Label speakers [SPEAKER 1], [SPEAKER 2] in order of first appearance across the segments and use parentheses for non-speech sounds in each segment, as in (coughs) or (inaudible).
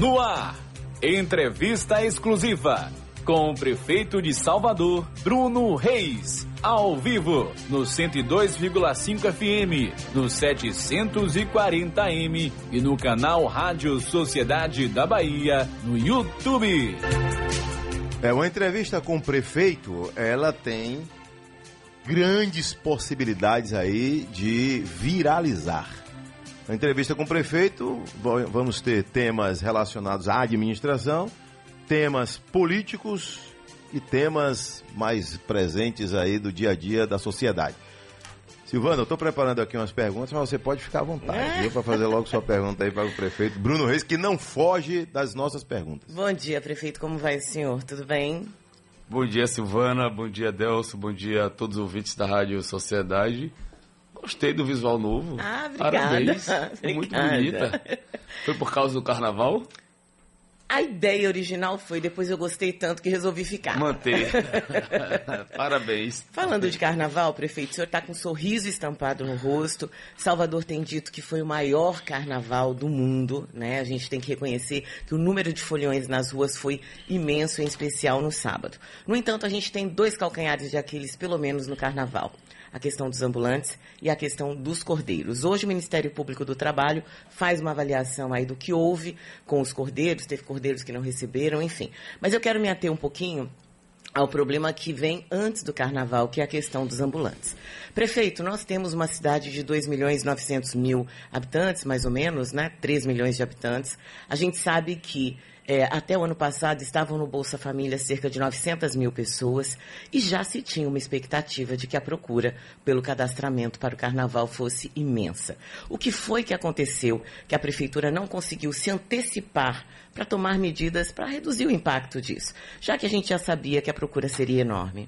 [SPEAKER 1] No ar, entrevista exclusiva com o prefeito de Salvador, Bruno Reis. Ao vivo, no 102,5 FM, no 740M e no canal Rádio Sociedade da Bahia, no YouTube.
[SPEAKER 2] É uma entrevista com o prefeito, ela tem grandes possibilidades aí de viralizar. Na entrevista com o prefeito, vamos ter temas relacionados à administração, temas políticos e temas mais presentes aí do dia a dia da sociedade. Silvana, eu estou preparando aqui umas perguntas, mas você pode ficar à vontade, é. viu? Para fazer logo sua pergunta aí para o prefeito Bruno Reis, que não foge das nossas perguntas.
[SPEAKER 3] Bom dia, prefeito. Como vai, senhor? Tudo bem?
[SPEAKER 4] Bom dia, Silvana. Bom dia, Delso. Bom dia a todos os ouvintes da Rádio Sociedade. Gostei do visual novo.
[SPEAKER 3] Ah, obrigada. Parabéns.
[SPEAKER 4] obrigada. Muito bonita. Foi por causa do carnaval?
[SPEAKER 3] A ideia original foi, depois eu gostei tanto que resolvi ficar.
[SPEAKER 4] Manter. (laughs) Parabéns.
[SPEAKER 3] Falando de carnaval, prefeito, o senhor está com um sorriso estampado no rosto. Salvador tem dito que foi o maior carnaval do mundo, né? A gente tem que reconhecer que o número de folhões nas ruas foi imenso, em especial no sábado. No entanto, a gente tem dois calcanhares de Aquiles, pelo menos no carnaval a questão dos ambulantes e a questão dos cordeiros. Hoje o Ministério Público do Trabalho faz uma avaliação aí do que houve com os cordeiros, teve cordeiros que não receberam, enfim. Mas eu quero me ater um pouquinho ao problema que vem antes do carnaval, que é a questão dos ambulantes. Prefeito, nós temos uma cidade de 2 milhões e 900 mil habitantes, mais ou menos, né? 3 milhões de habitantes. A gente sabe que é, até o ano passado estavam no Bolsa Família cerca de 900 mil pessoas e já se tinha uma expectativa de que a procura pelo cadastramento para o carnaval fosse imensa. O que foi que aconteceu que a prefeitura não conseguiu se antecipar para tomar medidas para reduzir o impacto disso, já que a gente já sabia que a procura seria enorme?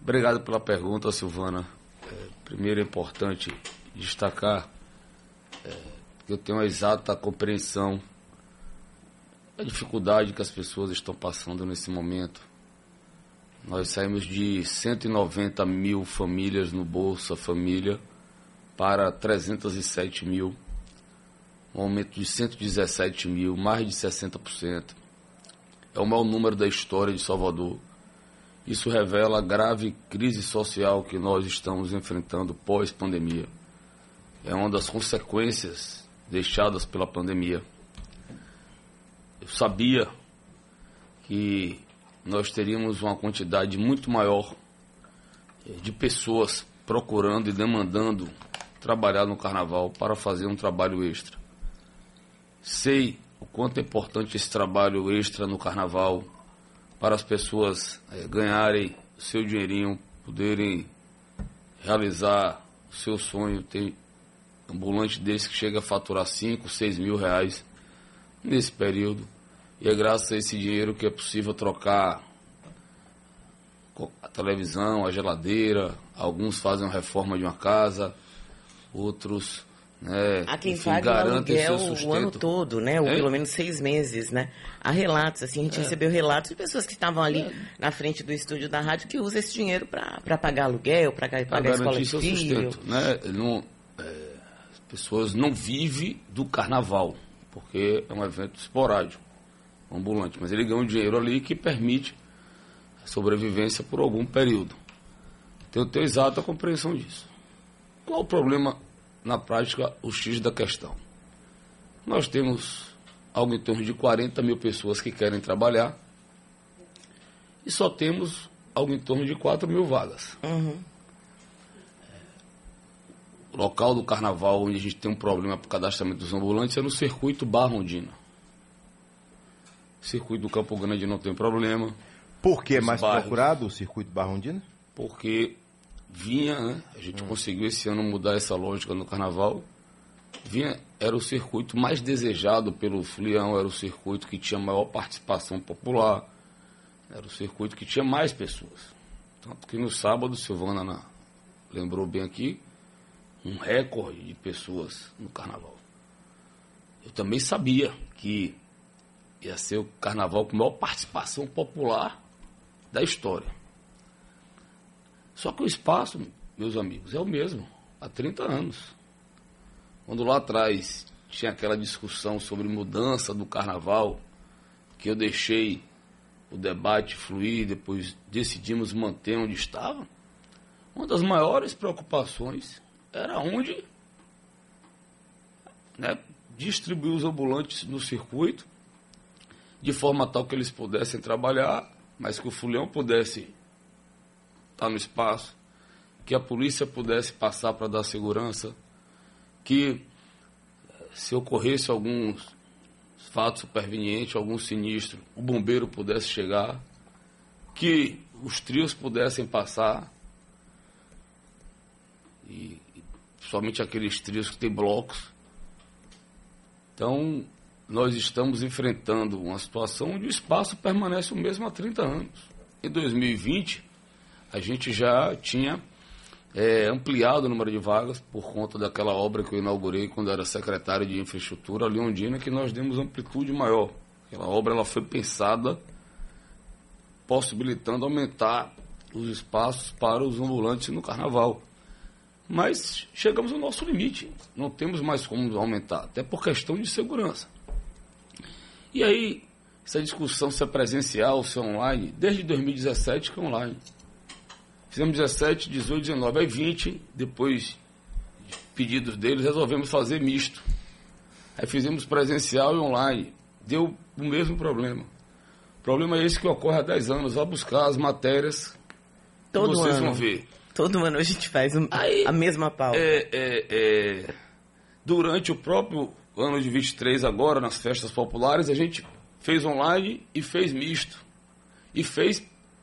[SPEAKER 4] Obrigado pela pergunta, Silvana. É, primeiro é importante destacar é, que eu tenho uma exata compreensão a dificuldade que as pessoas estão passando nesse momento. Nós saímos de 190 mil famílias no Bolsa Família para 307 mil, um aumento de 117 mil, mais de 60%. É o maior número da história de Salvador. Isso revela a grave crise social que nós estamos enfrentando pós-pandemia. É uma das consequências deixadas pela pandemia eu sabia que nós teríamos uma quantidade muito maior eh, de pessoas procurando e demandando trabalhar no carnaval para fazer um trabalho extra. Sei o quanto é importante esse trabalho extra no carnaval para as pessoas é, ganharem seu dinheirinho, poderem realizar o seu sonho. Tem ambulante desse que chega a faturar 5, 6 mil reais nesse período. E é graças a esse dinheiro que é possível trocar a televisão, a geladeira, alguns fazem uma reforma de uma casa, outros né,
[SPEAKER 3] Há quem enfim, paga o aluguel o ano todo, né? Ou é? pelo menos seis meses, né? Há relatos, assim, a gente é. recebeu relatos de pessoas que estavam ali é. na frente do estúdio da rádio que usam esse dinheiro para pagar aluguel, para pagar a escola de seu filho.
[SPEAKER 4] Sustento, né? Não, é, as pessoas não vivem do carnaval, porque é um evento esporádico ambulante, mas ele ganha um dinheiro ali que permite a sobrevivência por algum período. Então, eu tenho exata compreensão disso. Qual o problema na prática, o X da questão? Nós temos algo em torno de 40 mil pessoas que querem trabalhar e só temos algo em torno de 4 mil vagas. Uhum. O local do carnaval onde a gente tem um problema para o cadastramento dos ambulantes é no circuito Barra Ondina. Circuito do Campo Grande não tem problema.
[SPEAKER 2] Por que mais bairros, procurado o circuito Barrondina?
[SPEAKER 4] Porque vinha, né? A gente hum. conseguiu esse ano mudar essa lógica no carnaval. Vinha, era o circuito mais desejado pelo Flião, era o circuito que tinha maior participação popular, era o circuito que tinha mais pessoas. Tanto que no sábado, Silvana na, lembrou bem aqui, um recorde de pessoas no carnaval. Eu também sabia que ia ser o carnaval com maior participação popular da história. Só que o espaço, meus amigos, é o mesmo, há 30 anos. Quando lá atrás tinha aquela discussão sobre mudança do carnaval, que eu deixei o debate fluir, depois decidimos manter onde estava. Uma das maiores preocupações era onde né, distribuir os ambulantes no circuito, de forma tal que eles pudessem trabalhar, mas que o fulhão pudesse estar no espaço, que a polícia pudesse passar para dar segurança, que se ocorresse alguns fato superveniente, algum sinistro, o bombeiro pudesse chegar, que os trios pudessem passar, e, somente aqueles trios que têm blocos. Então, nós estamos enfrentando uma situação onde o espaço permanece o mesmo há 30 anos. Em 2020, a gente já tinha é, ampliado o número de vagas por conta daquela obra que eu inaugurei quando era secretário de infraestrutura, Leondina, que nós demos amplitude maior. Aquela obra ela foi pensada possibilitando aumentar os espaços para os ambulantes no carnaval. Mas chegamos ao nosso limite, não temos mais como aumentar, até por questão de segurança. E aí, essa discussão se é presencial, se é online, desde 2017 que é online. Fizemos 17, 18, 19, aí 20, depois de pedidos deles, resolvemos fazer misto. Aí fizemos presencial e online. Deu o mesmo problema. O problema é esse que ocorre há 10 anos. Vá buscar as matérias
[SPEAKER 3] Todo
[SPEAKER 4] que vocês
[SPEAKER 3] ano.
[SPEAKER 4] vão ver.
[SPEAKER 3] Todo ano a gente faz um-
[SPEAKER 4] Aí,
[SPEAKER 3] a mesma pauta.
[SPEAKER 4] É, é, é, durante o próprio ano de 23, agora, nas festas populares, a gente fez online e fez misto. E fez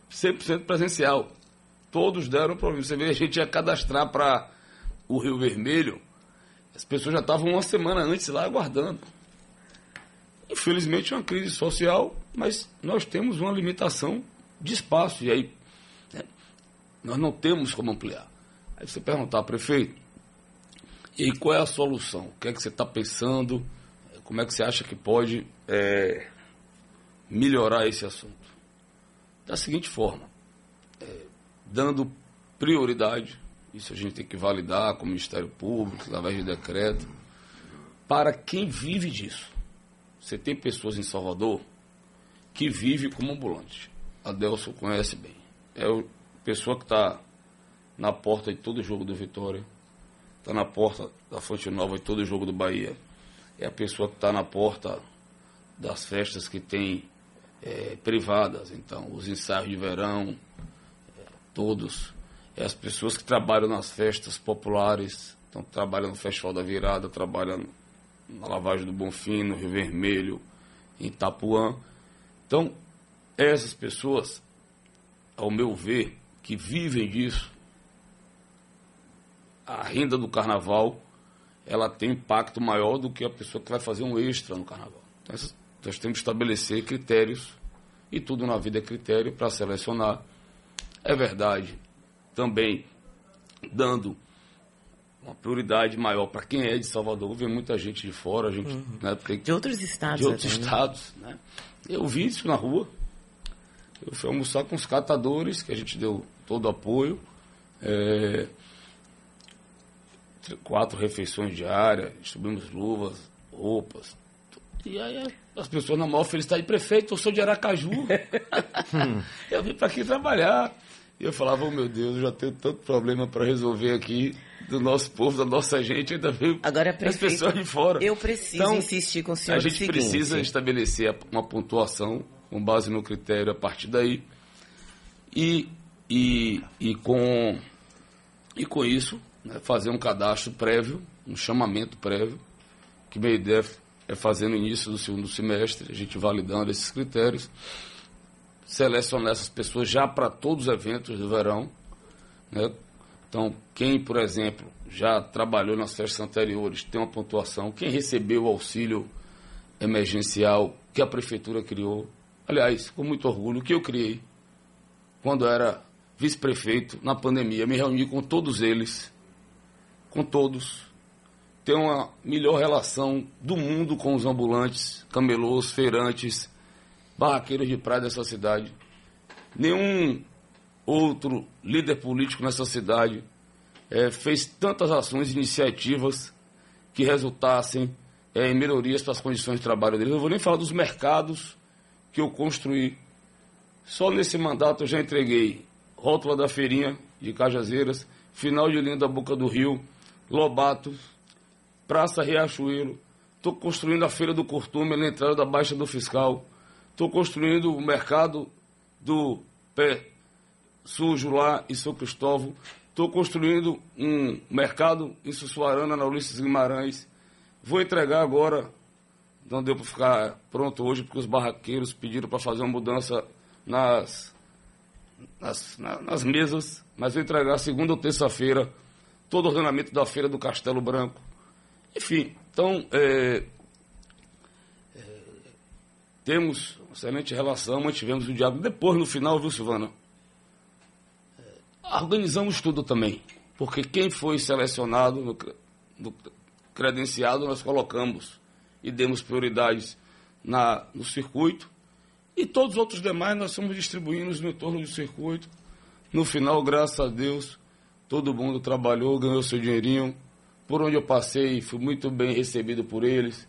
[SPEAKER 4] 100% presencial. Todos deram problema. Você vê, a gente ia cadastrar para o Rio Vermelho, as pessoas já estavam uma semana antes lá aguardando. Infelizmente é uma crise social, mas nós temos uma limitação de espaço. E aí, né, nós não temos como ampliar. Aí você perguntar, prefeito, e qual é a solução? O que é que você está pensando? Como é que você acha que pode é, melhorar esse assunto? Da seguinte forma, é, dando prioridade, isso a gente tem que validar com o Ministério Público, através de decreto, para quem vive disso. Você tem pessoas em Salvador que vivem como ambulante. A Delson conhece bem. É a pessoa que está na porta de todo jogo do Vitória, está na porta da Fonte Nova de todo jogo do Bahia. É a pessoa que está na porta das festas que tem é, privadas, então, os ensaios de verão, é, todos. É as pessoas que trabalham nas festas populares, então trabalham no Festival da Virada, trabalham na Lavagem do Bonfim, no Rio Vermelho, em Itapuã. Então, essas pessoas, ao meu ver, que vivem disso, a renda do carnaval, ela tem impacto maior do que a pessoa que vai fazer um extra no carnaval. Então, nós temos que estabelecer critérios, e tudo na vida é critério para selecionar. É verdade, também dando uma prioridade maior para quem é de Salvador. Vem muita gente de fora, a gente, né, porque
[SPEAKER 3] De outros estados.
[SPEAKER 4] de outros
[SPEAKER 3] né?
[SPEAKER 4] estados. Né? Eu vi isso na rua. Eu fui almoçar com os catadores, que a gente deu todo o apoio. É, quatro refeições diárias, distribuímos luvas, roupas. E aí as pessoas na maior felicidade, prefeito, eu sou de Aracaju. (laughs) eu vim para aqui trabalhar. E eu falava, oh, meu Deus, eu já tenho tanto problema para resolver aqui do nosso povo, da nossa gente, ainda veio
[SPEAKER 3] Agora,
[SPEAKER 4] as
[SPEAKER 3] prefeito,
[SPEAKER 4] pessoas de fora.
[SPEAKER 3] eu preciso
[SPEAKER 4] Então,
[SPEAKER 3] insistir com o senhor
[SPEAKER 4] a gente
[SPEAKER 3] seguinte.
[SPEAKER 4] precisa estabelecer uma pontuação com base no critério a partir daí. E, e, e, com, e com isso, né, fazer um cadastro prévio, um chamamento prévio, que minha ideia é fazer no início do segundo semestre, a gente validando esses critérios, selecionar essas pessoas já para todos os eventos do verão. Né? Então, quem, por exemplo, já trabalhou nas festas anteriores, tem uma pontuação, quem recebeu o auxílio emergencial que a prefeitura criou, aliás, com muito orgulho, que eu criei, quando era vice-prefeito na pandemia, me reuni com todos eles, com todos, ter uma melhor relação do mundo com os ambulantes, camelôs, feirantes, barraqueiros de praia dessa cidade. Nenhum outro líder político nessa cidade eh, fez tantas ações e iniciativas que resultassem é, em melhorias para as condições de trabalho deles. Eu vou nem falar dos mercados que eu construí. Só nesse mandato eu já entreguei rótula da feirinha de Cajazeiras, final de linha da Boca do Rio, Lobato, Praça Riachuelo. Estou construindo a Feira do Curtume na entrada da Baixa do Fiscal. Estou construindo o mercado do Pé Sujo lá em São Cristóvão. Estou construindo um mercado em Sussuarana, na Ulisses Guimarães. Vou entregar agora, não deu para ficar pronto hoje, porque os barraqueiros pediram para fazer uma mudança nas, nas, nas mesas, mas vou entregar segunda ou terça-feira todo o ordenamento da Feira do Castelo Branco. Enfim, então, é, é, temos uma excelente relação, mantivemos o diálogo. Depois, no final, viu, Silvana? É, organizamos tudo também, porque quem foi selecionado, no, no, credenciado, nós colocamos e demos prioridades na, no circuito. E todos os outros demais nós somos distribuindo no entorno do circuito. No final, graças a Deus, todo mundo trabalhou, ganhou seu dinheirinho. Por onde eu passei, fui muito bem recebido por eles.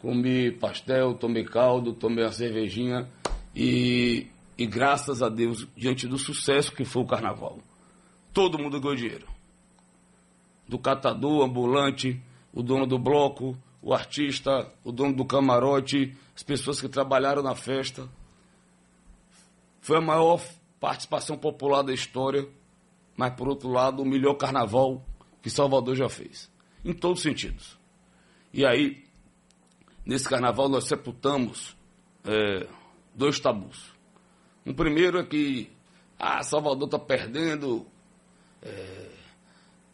[SPEAKER 4] Comi pastel, tomei caldo, tomei uma cervejinha. E, e graças a Deus, diante do sucesso que foi o carnaval, todo mundo ganhou dinheiro. Do catador, ambulante, o dono do bloco, o artista, o dono do camarote, as pessoas que trabalharam na festa. Foi a maior participação popular da história, mas por outro lado, o melhor carnaval que Salvador já fez, em todos os sentidos. E aí, nesse carnaval, nós sepultamos é, dois tabus. Um primeiro é que ah, Salvador está perdendo é,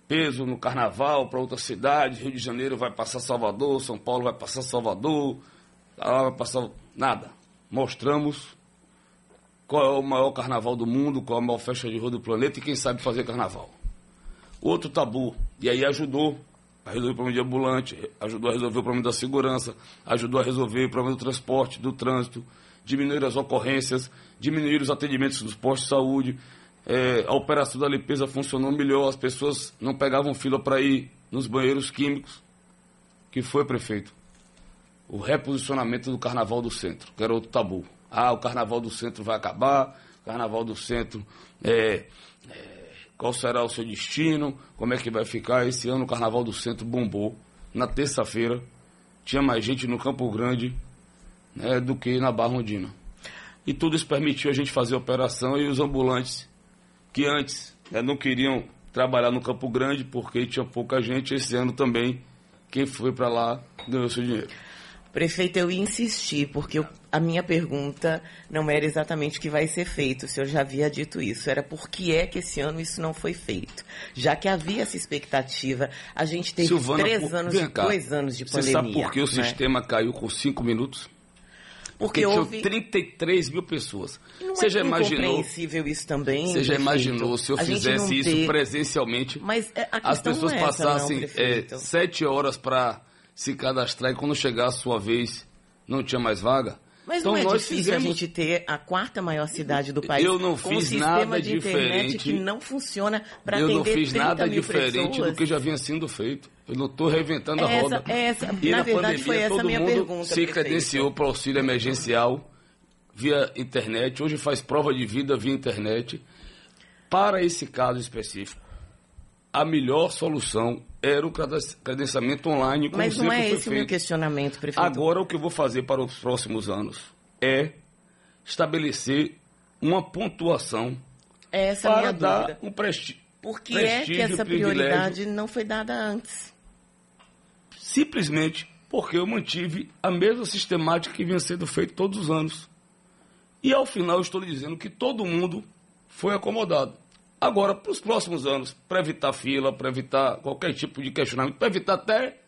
[SPEAKER 4] peso no carnaval para outra cidade, Rio de Janeiro vai passar Salvador, São Paulo vai passar Salvador, lá vai passar. Nada. Mostramos qual é o maior carnaval do mundo, qual é a maior festa de rua do planeta e quem sabe fazer carnaval. Outro tabu, e aí ajudou a resolver o problema de ambulante, ajudou a resolver o problema da segurança, ajudou a resolver o problema do transporte, do trânsito, diminuir as ocorrências, diminuir os atendimentos dos postos de saúde, é, a operação da limpeza funcionou melhor, as pessoas não pegavam fila para ir nos banheiros químicos, que foi prefeito. O reposicionamento do Carnaval do Centro, que era outro tabu. Ah, o carnaval do centro vai acabar, carnaval do centro, é, é, qual será o seu destino, como é que vai ficar. Esse ano o carnaval do centro bombou. Na terça-feira tinha mais gente no Campo Grande né, do que na Barra Ondina. E tudo isso permitiu a gente fazer a operação e os ambulantes que antes né, não queriam trabalhar no Campo Grande porque tinha pouca gente, esse ano também quem foi para lá ganhou seu dinheiro.
[SPEAKER 3] Prefeito, eu insisti, porque eu, a minha pergunta não era exatamente o que vai ser feito, o senhor já havia dito isso, era por que é que esse ano isso não foi feito. Já que havia essa expectativa, a gente teve Silvana, três por... anos, cá, dois anos de pandemia.
[SPEAKER 4] Você sabe por que o né? sistema caiu com cinco minutos? Porque, Porque houve... 33 mil pessoas.
[SPEAKER 3] Não você é já imaginou? isso também.
[SPEAKER 4] Você já imaginou se eu fizesse isso ter... presencialmente?
[SPEAKER 3] Mas é,
[SPEAKER 4] as pessoas é passassem é, sete horas para se cadastrar e quando chegar a sua vez não tinha mais vaga.
[SPEAKER 3] Mas então, não é difícil fizemos... a gente ter a quarta maior cidade do país
[SPEAKER 4] eu não
[SPEAKER 3] com
[SPEAKER 4] fiz
[SPEAKER 3] um
[SPEAKER 4] nada
[SPEAKER 3] de
[SPEAKER 4] diferente
[SPEAKER 3] que não funciona para atender Eu não fiz
[SPEAKER 4] nada diferente
[SPEAKER 3] pessoas.
[SPEAKER 4] do que já vinha sendo feito. Eu não estou reinventando a roda.
[SPEAKER 3] Essa, e na, na verdade pandemia, foi essa todo
[SPEAKER 4] minha
[SPEAKER 3] mundo pergunta.
[SPEAKER 4] Se credenciou para auxílio emergencial via internet. Hoje faz prova de vida via internet. Para esse caso específico, a melhor solução era o credenciamento online. Como
[SPEAKER 3] Mas não é esse o meu questionamento, prefeito.
[SPEAKER 4] Agora, o que eu vou fazer para os próximos anos é estabelecer uma pontuação
[SPEAKER 3] essa é
[SPEAKER 4] para
[SPEAKER 3] dar
[SPEAKER 4] dúvida. um presti
[SPEAKER 3] Por que é que essa prioridade não foi dada antes?
[SPEAKER 4] Simplesmente porque eu mantive a mesma sistemática que vinha sendo feita todos os anos. E ao final eu estou lhe dizendo que todo mundo foi acomodado. Agora, para os próximos anos, para evitar fila, para evitar qualquer tipo de questionamento, para evitar até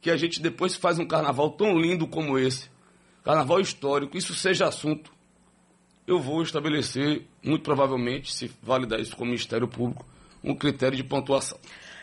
[SPEAKER 4] que a gente depois faz um carnaval tão lindo como esse, carnaval histórico, isso seja assunto, eu vou estabelecer, muito provavelmente, se validar isso com o Ministério Público, um critério de pontuação.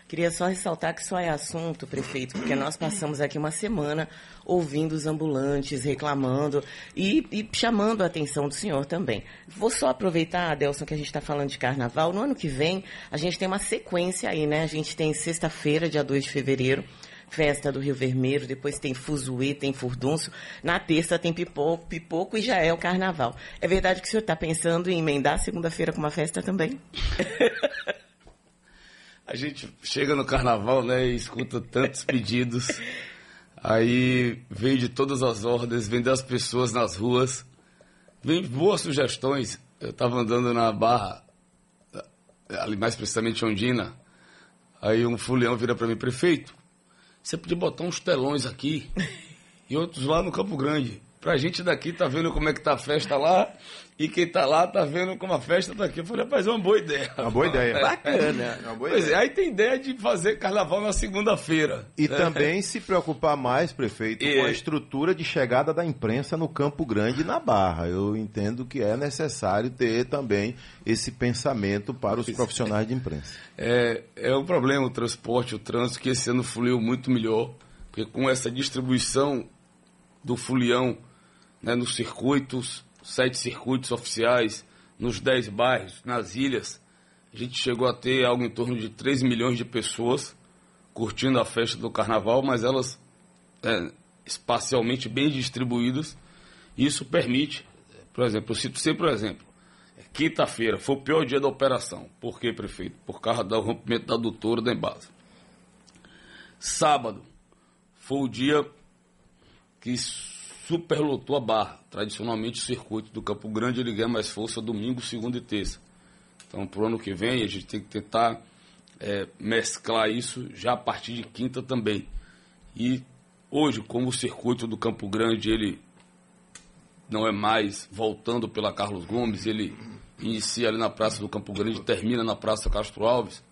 [SPEAKER 3] Queria só ressaltar que só é assunto, prefeito, porque nós passamos aqui uma semana ouvindo os ambulantes reclamando e, e chamando a atenção do senhor também. Vou só aproveitar, Adelson, que a gente está falando de carnaval. No ano que vem, a gente tem uma sequência aí, né? A gente tem sexta-feira, dia 2 de fevereiro, festa do Rio Vermelho, depois tem fuzuê, tem furdunço, na terça tem pipoco, pipoco e já é o carnaval. É verdade que o senhor está pensando em emendar segunda-feira com uma festa também? (laughs)
[SPEAKER 4] A gente chega no carnaval, né, e escuta tantos pedidos. Aí vem de todas as ordens, vem das pessoas nas ruas, vem boas sugestões. Eu estava andando na barra, ali mais precisamente Ondina, aí um fulião vira para mim, prefeito, você podia botar uns telões aqui e outros lá no Campo Grande. Pra gente daqui tá vendo como é que tá a festa lá e quem tá lá tá vendo como a festa tá aqui. Eu falei, rapaz, é uma boa ideia.
[SPEAKER 2] Uma boa ideia.
[SPEAKER 3] Bacana.
[SPEAKER 2] É uma boa
[SPEAKER 4] Pois
[SPEAKER 2] ideia.
[SPEAKER 4] é, aí tem ideia de fazer carnaval na segunda-feira.
[SPEAKER 2] E
[SPEAKER 4] né?
[SPEAKER 2] também se preocupar mais, prefeito,
[SPEAKER 4] E-
[SPEAKER 2] com a estrutura de chegada da imprensa no Campo Grande e na Barra. Eu entendo que é necessário ter também esse pensamento para os profissionais de imprensa.
[SPEAKER 4] É, é um problema o transporte, o trânsito, que esse ano fluiu muito melhor, porque com essa distribuição do fulião né, nos circuitos, sete circuitos oficiais, nos dez bairros, nas ilhas, a gente chegou a ter algo em torno de 3 milhões de pessoas curtindo a festa do carnaval, mas elas é, espacialmente bem distribuídas. Isso permite, por exemplo, eu cito sempre o exemplo. É, Quinta-feira foi o pior dia da operação. Por quê, prefeito? Por causa do rompimento da adutora da Embasa. Sábado foi o dia que superlotou a barra. Tradicionalmente, o circuito do Campo Grande ele ganha mais força domingo, segunda e terça. Então, para o ano que vem, a gente tem que tentar é, mesclar isso já a partir de quinta também. E hoje, como o circuito do Campo Grande ele não é mais voltando pela Carlos Gomes, ele inicia ali na Praça do Campo Grande termina na Praça Castro Alves,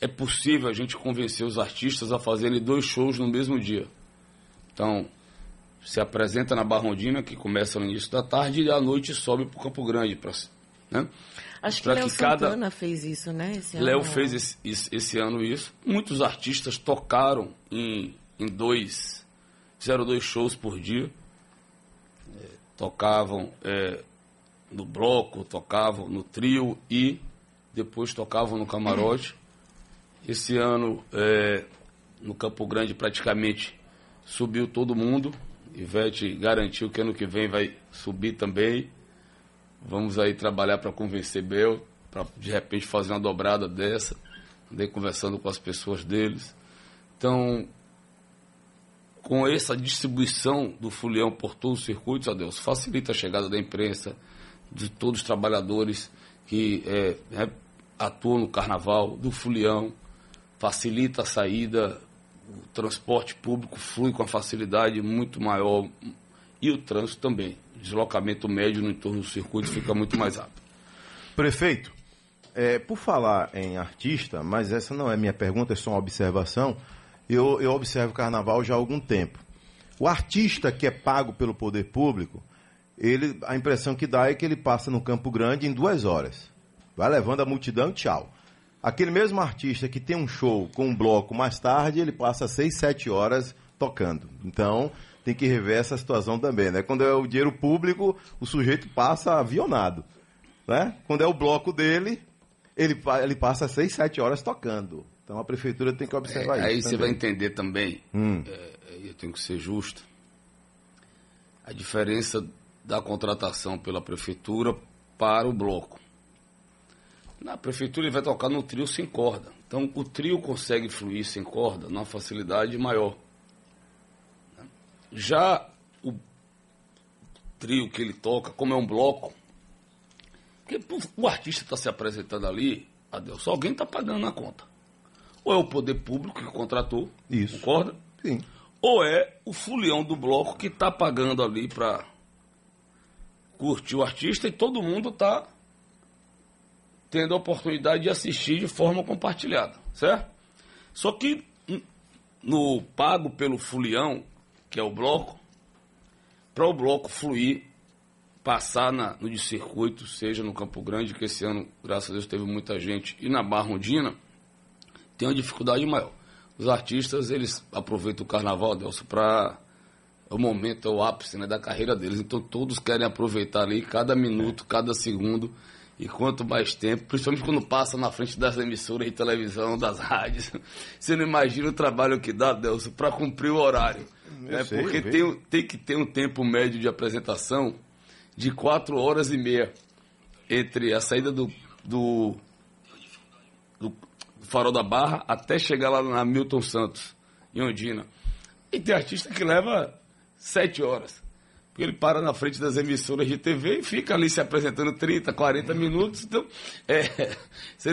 [SPEAKER 4] é possível a gente convencer os artistas a fazerem dois shows no mesmo dia. Então, se apresenta na Barrondina, que começa no início da tarde, e à noite sobe para o Campo Grande. Pra, né?
[SPEAKER 3] Acho que
[SPEAKER 4] Pra
[SPEAKER 3] Léo
[SPEAKER 4] que cada-
[SPEAKER 3] Santana fez isso, né? Esse ano.
[SPEAKER 4] Léo fez esse, esse- esse ano isso. Muitos artistas tocaram em, em dois, fizeram dois shows por dia. É, tocavam é, no bloco, tocavam no trio e depois tocavam no camarote. Esse ano, é, no Campo Grande, praticamente subiu todo mundo. Ivete garantiu que ano que vem vai subir também. Vamos aí trabalhar para convencer Bel, para de repente fazer uma dobrada dessa. Andei conversando com as pessoas deles. Então, com essa distribuição do fulião por todos os circuitos, adeus, facilita a chegada da imprensa, de todos os trabalhadores que é, né, atuam no carnaval, do fulião, facilita a saída, o transporte público flui com a facilidade muito maior e o trânsito também. O deslocamento médio no entorno do circuito fica muito mais rápido.
[SPEAKER 2] Prefeito, é, por falar em artista, mas essa não é minha pergunta, é só uma observação. Eu, eu observo o carnaval já há algum tempo. O artista que é pago pelo poder público, ele, a impressão que dá é que ele passa no Campo Grande em duas horas. Vai levando a multidão tchau. Aquele mesmo artista que tem um show com um bloco mais tarde, ele passa seis, sete horas tocando. Então, tem que rever essa situação também, né? Quando é o dinheiro público, o sujeito passa avionado né? Quando é o bloco dele, ele, ele passa seis, sete horas tocando. Então a prefeitura tem que observar
[SPEAKER 4] É, aí
[SPEAKER 2] isso.
[SPEAKER 4] você vai entender também,
[SPEAKER 2] Hum.
[SPEAKER 4] é, eu tenho que ser justo, a diferença da contratação pela prefeitura para o bloco. Na prefeitura ele vai tocar no trio sem corda. Então o trio consegue fluir sem corda numa facilidade maior. Já o trio que ele toca, como é um bloco, porque o artista está se apresentando ali, adeus, alguém está pagando a conta. Ou é o poder público que contratou,
[SPEAKER 2] Isso.
[SPEAKER 4] concorda?
[SPEAKER 2] Sim.
[SPEAKER 4] Ou é o fulião do bloco que está pagando ali para curtir o artista e todo mundo está tendo a oportunidade de assistir de forma compartilhada, certo? Só que no pago pelo fulião, que é o bloco, para o bloco fluir, passar na, no de circuito, seja no Campo Grande, que esse ano, graças a Deus, teve muita gente, e na Barra Ondina, tem uma dificuldade maior. Os artistas, eles aproveitam o carnaval, Delcio, para é o momento, é o ápice né, da carreira deles. Então todos querem aproveitar ali cada minuto, cada segundo. E quanto mais tempo, principalmente quando passa na frente das emissoras de televisão, das (laughs) rádios, você não imagina o trabalho que dá, Delso, para cumprir o horário. Né?
[SPEAKER 2] sei,
[SPEAKER 4] Porque tem, tem que ter um tempo médio de apresentação de quatro horas e meia entre a saída do, do, do Farol da Barra até chegar lá na Milton Santos, em Ondina. E tem artista que leva sete horas. Porque ele para na frente das emissoras de TV e fica ali se apresentando 30, 40 minutos. Então, é, (laughs) você,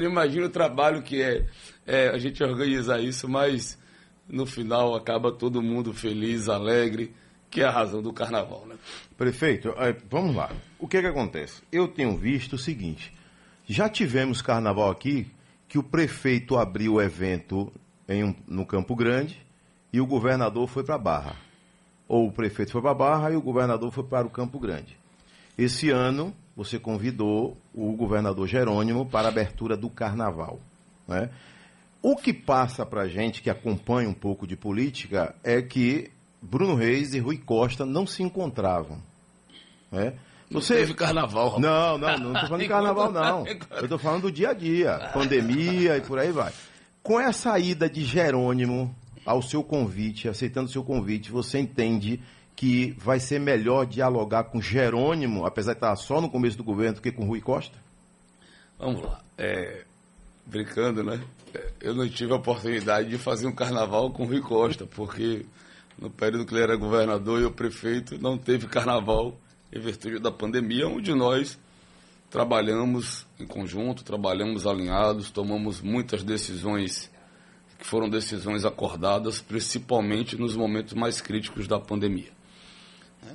[SPEAKER 4] não, imagina o trabalho que é, é a gente organizar isso, mas no final acaba todo mundo feliz, alegre, que é a razão do carnaval, né?
[SPEAKER 2] Prefeito, eh, vamos lá. O que que acontece? Eu tenho visto o seguinte: já tivemos carnaval aqui que o prefeito abriu o evento em um- no Campo Grande e o governador foi para Barra. Ou o prefeito foi para Barra e o governador foi para o Campo Grande. Esse ano você convidou o governador Jerônimo para a abertura do carnaval. Né? O que passa para gente que acompanha um pouco de política é que Bruno Reis e Rui Costa não se encontravam. Né? Você
[SPEAKER 4] Teve carnaval, rapaz.
[SPEAKER 2] não, não, não estou falando de carnaval, (laughs) não. Eu estou falando do dia a dia, (laughs) pandemia e por aí vai. Com essa ida de Jerônimo ao seu convite, aceitando o seu convite, você entende que vai ser melhor dialogar com Jerônimo, apesar de estar só no começo do governo, do que com Rui Costa?
[SPEAKER 4] Vamos lá. É, brincando, né? É, Eu não tive a oportunidade de fazer um carnaval com Rui Costa, porque no período que ele era governador e o prefeito não teve carnaval em virtude da pandemia, onde nós trabalhamos em conjunto, trabalhamos alinhados, tomamos muitas decisões que foram decisões acordadas, principalmente nos momentos mais críticos da pandemia. né?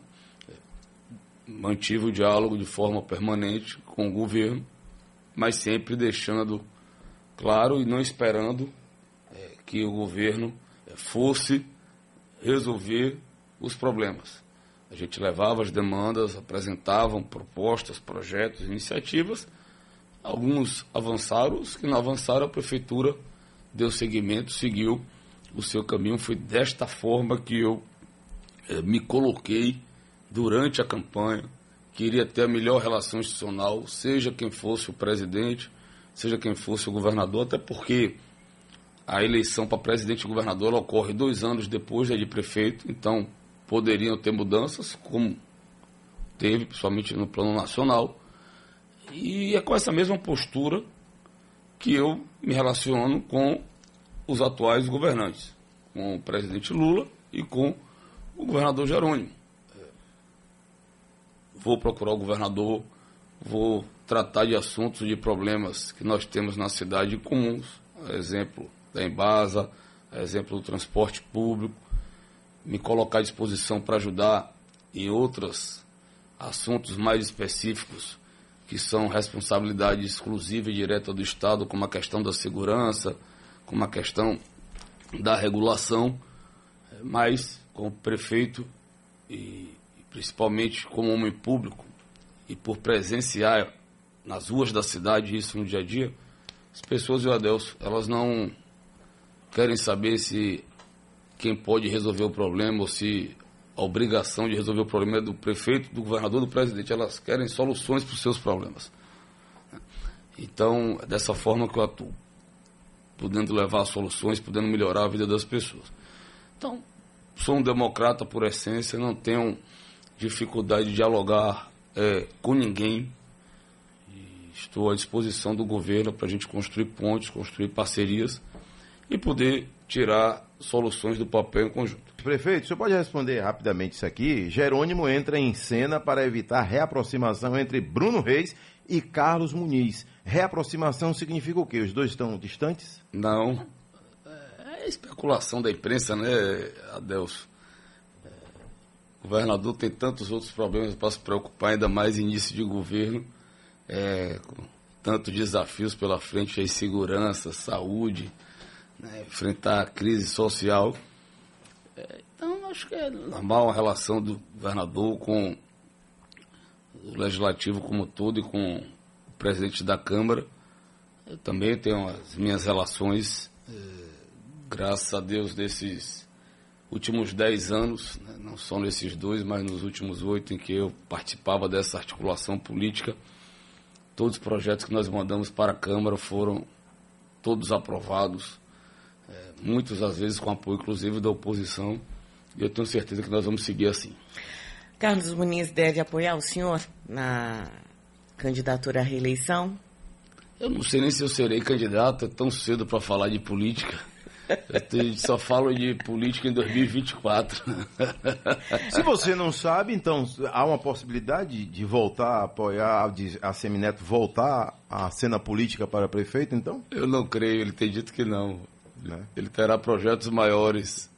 [SPEAKER 4] Mantive o diálogo de forma permanente com o governo, mas sempre deixando claro e não esperando eh, que o governo eh, fosse resolver os problemas. A gente levava as demandas, apresentavam propostas, projetos, iniciativas. Alguns avançaram, os que não avançaram, a prefeitura deu seguimento, seguiu o seu caminho. Foi desta forma que eu eh, me coloquei durante a campanha. Queria ter a melhor relação institucional, seja quem fosse o presidente, seja quem fosse o governador, até porque a eleição para presidente e governador ocorre dois anos depois da de prefeito, então poderiam ter mudanças, como teve, principalmente no plano nacional. E é com essa mesma postura que eu me relaciono com os atuais governantes, com o presidente Lula e com o governador Jerônimo. Vou procurar o governador, vou tratar de assuntos, de problemas que nós temos na cidade comuns, exemplo da Embasa, exemplo do transporte público, me colocar à disposição para ajudar em outros assuntos mais específicos que são responsabilidade exclusiva e direta do Estado, como a questão da segurança, como a questão da regulação, mas como prefeito e principalmente como homem público e por presenciar nas ruas da cidade isso no dia a dia, as pessoas e o Adelso, elas não querem saber se quem pode resolver o problema ou se a obrigação de resolver o problema é do prefeito, do governador, do presidente. Elas querem soluções para os seus problemas. Então, é dessa forma que eu atuo, podendo levar soluções, podendo melhorar a vida das pessoas. Então, sou um democrata por essência, não tenho dificuldade de dialogar é, com ninguém. Estou à disposição do governo para a gente construir pontes, construir parcerias e poder tirar soluções do papel em conjunto.
[SPEAKER 2] Prefeito, o senhor pode responder rapidamente isso aqui? Jerônimo entra em cena para evitar reaproximação entre Bruno Reis e Carlos Muniz. Reaproximação significa o quê? Os dois estão distantes?
[SPEAKER 4] Não. É especulação da imprensa, né, Adelso? É, O governador tem tantos outros problemas para se preocupar, ainda mais início de governo, é, com tantos desafios pela frente, a insegurança, saúde, né, enfrentar a crise social. É, então, acho que é normal a relação do governador com o legislativo como todo e com o presidente da Câmara. Eu também tenho as minhas relações, eh, graças a Deus, desses últimos dez anos, né, não só nesses dois, mas nos últimos oito em que eu participava dessa articulação política, Todos os projetos que nós mandamos para a Câmara foram todos aprovados, muitos às vezes com apoio inclusive da oposição, e eu tenho certeza que nós vamos seguir assim.
[SPEAKER 3] Carlos Muniz deve apoiar o senhor na candidatura à reeleição?
[SPEAKER 4] Eu não sei nem se eu serei candidato, é tão cedo para falar de política. Eu só falo de política em 2024.
[SPEAKER 2] Se você não sabe, então há uma possibilidade de voltar a apoiar, de a Semineto voltar à cena política para prefeito, então?
[SPEAKER 4] Eu não creio, ele tem dito que não. Né? Ele terá projetos maiores.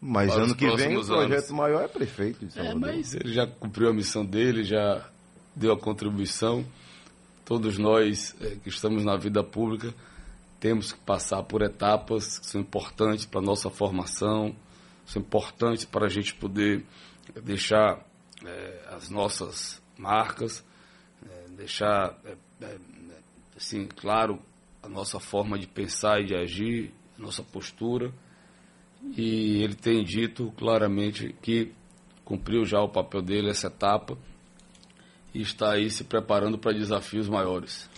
[SPEAKER 2] Mas ano que vem o projeto anos. maior é prefeito de
[SPEAKER 4] é, Salvador. É, mas ele já cumpriu a missão dele, já deu a contribuição. Todos nós é, que estamos na vida pública temos que passar por etapas que são importantes para a nossa formação, são importantes para a gente poder deixar é, as nossas marcas, é, deixar, é, assim, claro, a nossa forma de pensar e de agir, nossa postura. E ele tem dito claramente que cumpriu já o papel dele, essa etapa, e está aí se preparando para desafios maiores.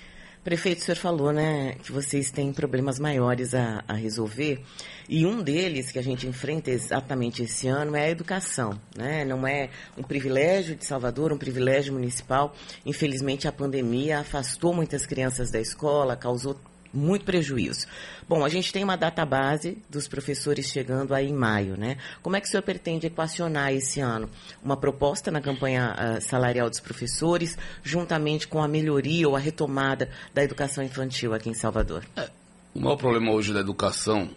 [SPEAKER 3] Prefeito, o senhor falou, né, que vocês têm problemas maiores a, a, resolver, e um deles que a gente enfrenta exatamente esse ano é a educação, né? Não é um privilégio de Salvador, um privilégio municipal. Infelizmente, a pandemia afastou muitas crianças da escola, causou muito prejuízo. Bom, a gente tem uma database dos professores chegando aí em maio, né? Como é que o senhor pretende equacionar esse ano? Uma proposta na campanha uh, salarial dos professores, juntamente com a melhoria ou a retomada da educação infantil aqui em Salvador?
[SPEAKER 4] É, o maior problema hoje da educação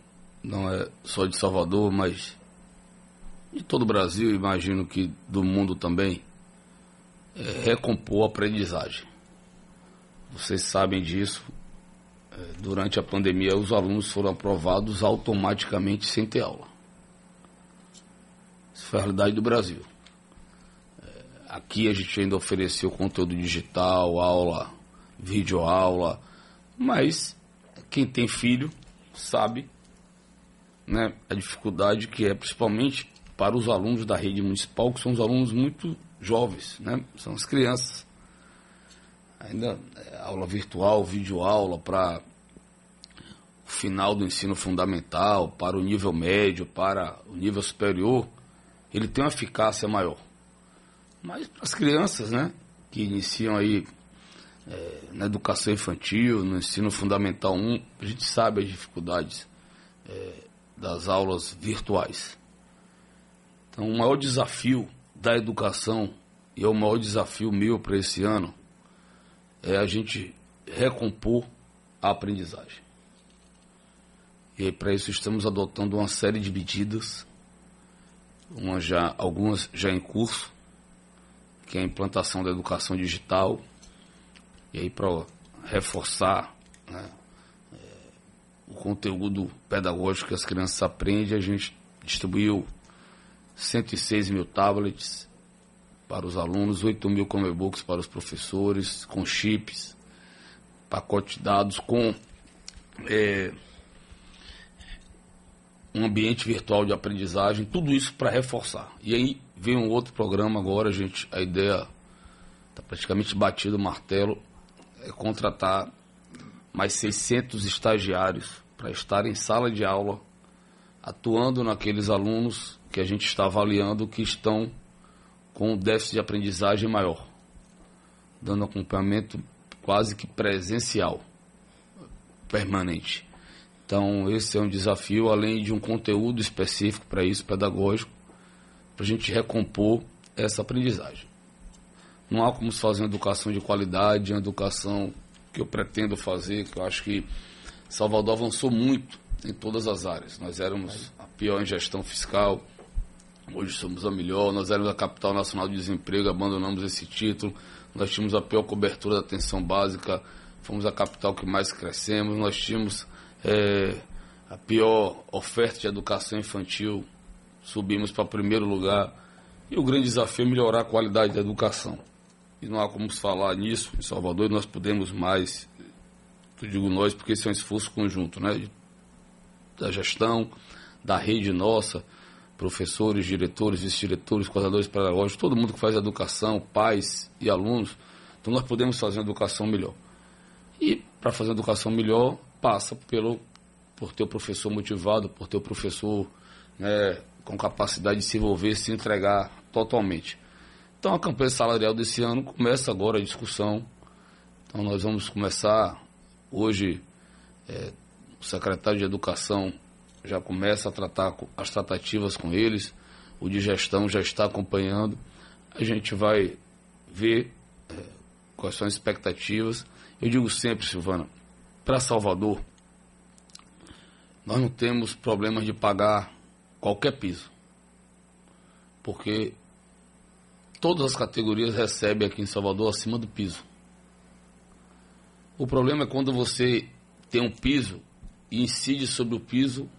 [SPEAKER 4] não é só de Salvador, mas de todo o Brasil, imagino que do mundo também, é recompor a aprendizagem. Vocês sabem disso, durante a pandemia, os alunos foram aprovados automaticamente sem ter aula. Isso foi a realidade do Brasil. É, aqui a gente ainda ofereceu conteúdo digital, aula, videoaula, mas quem tem filho sabe né, a dificuldade que é, principalmente para os alunos da rede municipal, que são os alunos muito jovens, né, são as crianças ainda é, aula virtual, videoaula para o final do ensino fundamental, para o nível médio, para o nível superior, ele tem uma eficácia maior. Mas para as crianças, né, que iniciam aí é, na educação infantil, no ensino fundamental 1, a gente sabe as dificuldades é, das aulas virtuais. Então, o maior desafio da educação, e é o maior desafio meu para esse ano, é a gente recompor a aprendizagem. E para isso estamos adotando uma série de medidas, uma já, algumas já em curso, que é a implantação da educação digital, e aí para reforçar né, é, o conteúdo pedagógico que as crianças aprendem, a gente distribuiu 106 mil tablets, para os alunos, 8 mil Chromebooks para os professores, com chips, pacote de dados, com é, um ambiente virtual de aprendizagem, tudo isso para reforçar. E aí vem um outro programa agora, gente, a ideia está praticamente batido o martelo, é contratar mais 600 estagiários para estar em sala de aula, atuando naqueles alunos que a gente está avaliando que estão com um déficit de aprendizagem maior, dando acompanhamento quase que presencial, permanente. Então, esse é um desafio, além de um conteúdo específico para isso, pedagógico, para a gente recompor essa aprendizagem. Não há como se fazer uma educação de qualidade, uma educação que eu pretendo fazer, que eu acho que Salvador avançou muito em todas as áreas. Nós éramos a pior em gestão fiscal, Hoje somos a melhor, nós éramos a capital nacional de desemprego, abandonamos esse título. Nós tínhamos a pior cobertura da atenção básica, fomos a capital que mais crescemos. Nós tínhamos é, a pior oferta de educação infantil, subimos para primeiro lugar. E o grande desafio é melhorar a qualidade da educação. E não há como falar nisso em Salvador, nós podemos mais, eu digo nós, porque isso é um esforço conjunto, né? Da gestão, da rede nossa professores, diretores, vice-diretores, coordenadores pedagógicos, todo mundo que faz educação, pais e alunos, Então nós podemos fazer uma educação melhor. E para fazer uma educação melhor, passa pelo, por ter o professor motivado, por ter o professor né, com capacidade de se envolver, se entregar totalmente. Então a campanha salarial desse ano começa agora a discussão. Então nós vamos começar hoje, é, o secretário de Educação já começa a tratar as tratativas com eles, o de gestão já está acompanhando. A gente vai ver é, quais são as expectativas. Eu digo sempre, Silvana, para Salvador, nós não temos problemas de pagar qualquer piso. Porque todas as categorias recebem aqui em Salvador acima do piso. O problema é quando você tem um piso e incide sobre o piso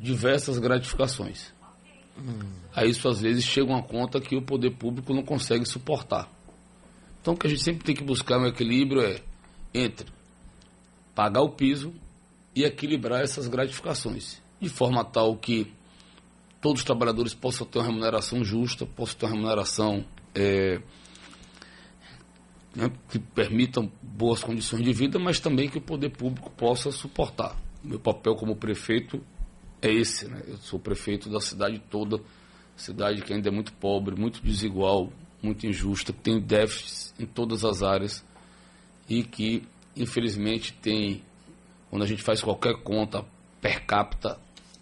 [SPEAKER 4] diversas gratificações. Hum. Aí isso às vezes chega uma conta que o poder público não consegue suportar. Então o que a gente sempre tem que buscar um equilíbrio é entre pagar o piso e equilibrar essas gratificações, de forma tal que todos os trabalhadores possam ter uma remuneração justa, possam ter uma remuneração é, né, que permitam boas condições de vida, mas também que o poder público possa suportar. Meu papel como prefeito é esse, né? Eu sou prefeito da cidade toda, cidade que ainda é muito pobre, muito desigual, muito injusta, que tem déficits em todas as áreas e que, infelizmente, tem, quando a gente faz qualquer conta per capita,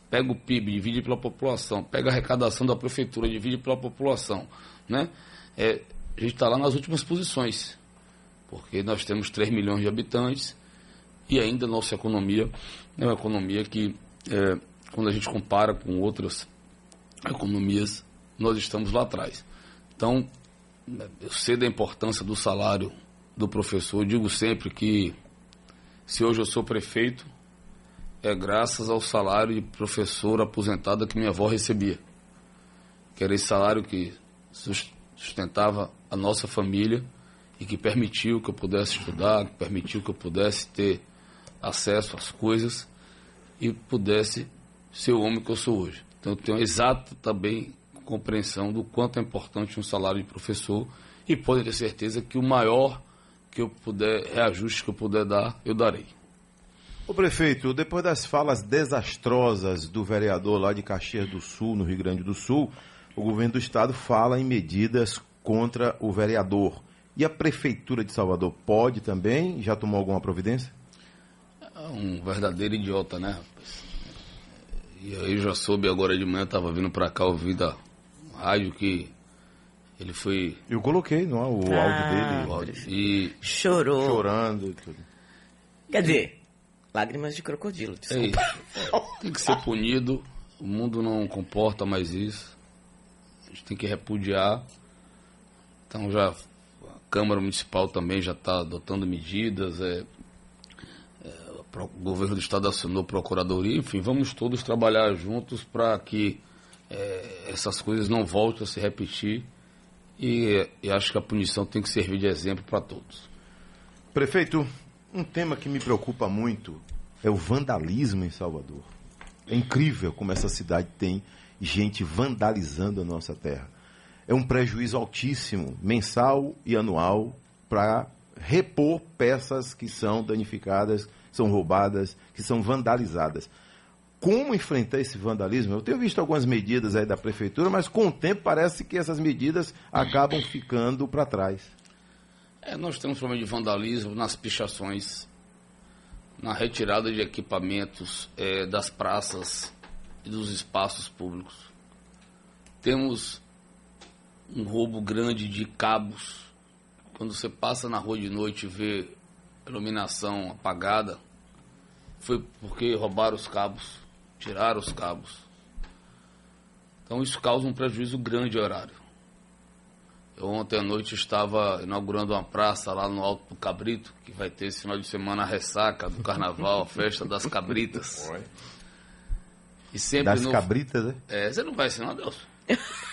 [SPEAKER 4] pega o PIB, divide pela população, pega a arrecadação da prefeitura, divide pela população, né? É, a gente está lá nas últimas posições, porque nós temos 3 milhões de habitantes e ainda nossa economia é uma economia que é, quando a gente compara com outras economias, nós estamos lá atrás. Então, eu sei da importância do salário do professor. Eu digo sempre que se hoje eu sou prefeito, é graças ao salário de professor aposentado que minha avó recebia. Que era esse salário que sustentava a nossa família e que permitiu que eu pudesse estudar, que permitiu que eu pudesse ter acesso às coisas e pudesse ser o homem que eu sou hoje. Então eu tenho exata também compreensão do quanto é importante um salário de professor e pode ter certeza que o maior que eu puder, reajuste que eu puder dar, eu darei.
[SPEAKER 2] O prefeito, depois das falas desastrosas do vereador lá de Caxias do Sul, no Rio Grande do Sul, o governo do estado fala em medidas contra o vereador. E a prefeitura de Salvador pode também? Já tomou alguma providência?
[SPEAKER 4] É um verdadeiro idiota, né, rapaz? E aí já soube agora de manhã, estava vindo para cá ouvir da rádio que ele foi.
[SPEAKER 2] Eu coloquei no o ah, áudio dele.
[SPEAKER 3] O áudio. E chorou.
[SPEAKER 2] Chorando e tudo.
[SPEAKER 3] Quer dizer, lágrimas de crocodilo.
[SPEAKER 4] É isso. (laughs) tem que ser punido. O mundo não comporta mais isso. A gente tem que repudiar. Então já a Câmara Municipal também já está adotando medidas. É, o governo do estado assinou procuradoria, enfim, vamos todos trabalhar juntos para que é, essas coisas não voltem a se repetir e, e acho que a punição tem que servir de exemplo para todos.
[SPEAKER 2] Prefeito, um tema que me preocupa muito é o vandalismo em Salvador. É incrível como essa cidade tem gente vandalizando a nossa terra. É um prejuízo altíssimo, mensal e anual, para repor peças que são danificadas são roubadas, que são vandalizadas. Como enfrentar esse vandalismo? Eu tenho visto algumas medidas aí da prefeitura, mas com o tempo parece que essas medidas acabam ficando para trás.
[SPEAKER 4] É, nós temos problema de vandalismo nas pichações, na retirada de equipamentos é, das praças e dos espaços públicos. Temos um roubo grande de cabos. Quando você passa na rua de noite e vê iluminação apagada foi porque roubaram os cabos, tiraram os cabos. Então isso causa um prejuízo grande ao horário. Eu ontem à noite estava inaugurando uma praça lá no Alto do Cabrito, que vai ter esse final de semana a ressaca do carnaval, a festa das cabritas.
[SPEAKER 2] E sempre das no... cabritas, né?
[SPEAKER 4] É, você não vai ensinar, Deus.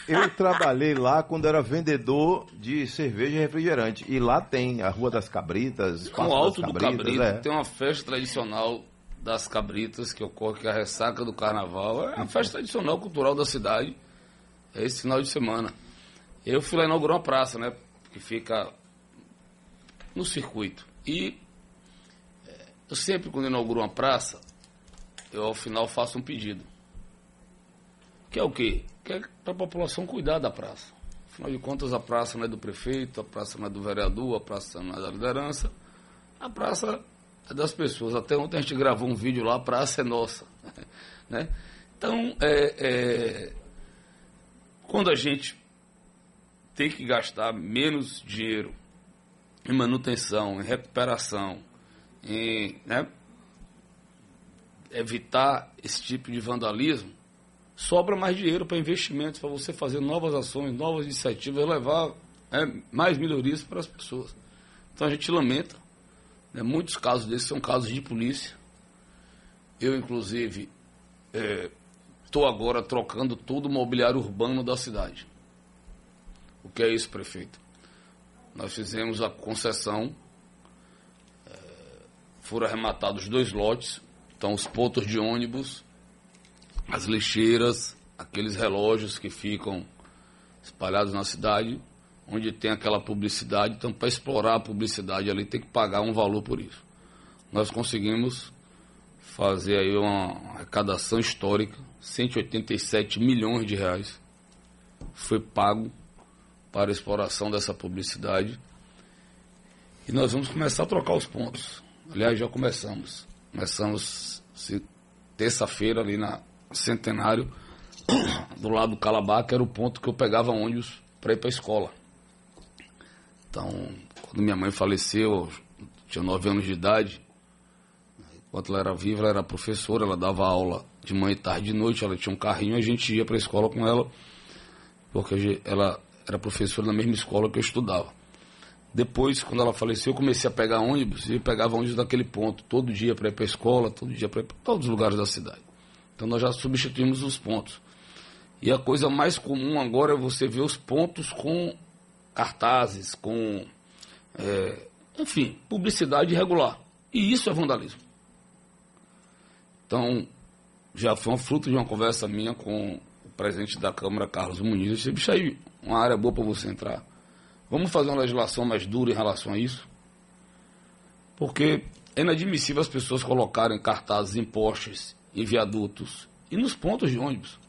[SPEAKER 2] Eu trabalhei lá quando era vendedor de cerveja e refrigerante. E lá tem a Rua das Cabritas,
[SPEAKER 4] No Alto do Cabrito é. tem uma festa tradicional das cabritas que ocorre, que é a ressaca do carnaval. É uma festa tradicional cultural da cidade. É esse final de semana. Eu fui lá inaugurar uma praça, né? Que fica no circuito. E é, eu sempre, quando inauguro uma praça, eu ao final faço um pedido. Que é o quê? Que é para a população cuidar da praça. Afinal de contas, a praça não é do prefeito, a praça não é do vereador, a praça não é da liderança. A praça é das pessoas. Até ontem a gente gravou um vídeo lá, a praça é nossa. (laughs) né? Então, é, é, quando a gente tem que gastar menos dinheiro em manutenção, em recuperação, em né, evitar esse tipo de vandalismo, sobra mais dinheiro para investimentos, para você fazer novas ações, novas iniciativas, levar né, mais melhorias para as pessoas. Então a gente lamenta, né, muitos casos desses são casos de polícia. Eu, inclusive, estou é, agora trocando todo o mobiliário urbano da cidade. O que é isso, prefeito? Nós fizemos a concessão, é, foram arrematados dois lotes, então os pontos de ônibus, as lixeiras, aqueles relógios que ficam espalhados na cidade, onde tem aquela publicidade, então para explorar a publicidade ali tem que pagar um valor por isso. Nós conseguimos fazer aí uma arrecadação histórica, 187 milhões de reais foi pago para a exploração dessa publicidade. E nós vamos começar a trocar os pontos. Aliás, já começamos. Começamos terça-feira ali na Centenário, do lado do Calabá, que era o ponto que eu pegava ônibus para ir para a escola. Então, quando minha mãe faleceu, tinha nove anos de idade, enquanto ela era viva, ela era professora, ela dava aula de manhã, tarde e noite, ela tinha um carrinho, a gente ia para a escola com ela, porque ela era professora na mesma escola que eu estudava. Depois, quando ela faleceu, eu comecei a pegar ônibus e pegava ônibus daquele ponto, todo dia para ir para a escola, todo dia para ir para todos os lugares da cidade. Então nós já substituímos os pontos. E a coisa mais comum agora é você ver os pontos com cartazes, com, é, enfim, publicidade irregular. E isso é vandalismo. Então, já foi um fruto de uma conversa minha com o presidente da Câmara, Carlos Muniz. Eu disse, bicho aí, uma área boa para você entrar. Vamos fazer uma legislação mais dura em relação a isso? Porque é inadmissível as pessoas colocarem cartazes em postes, em viadutos e nos pontos de ônibus.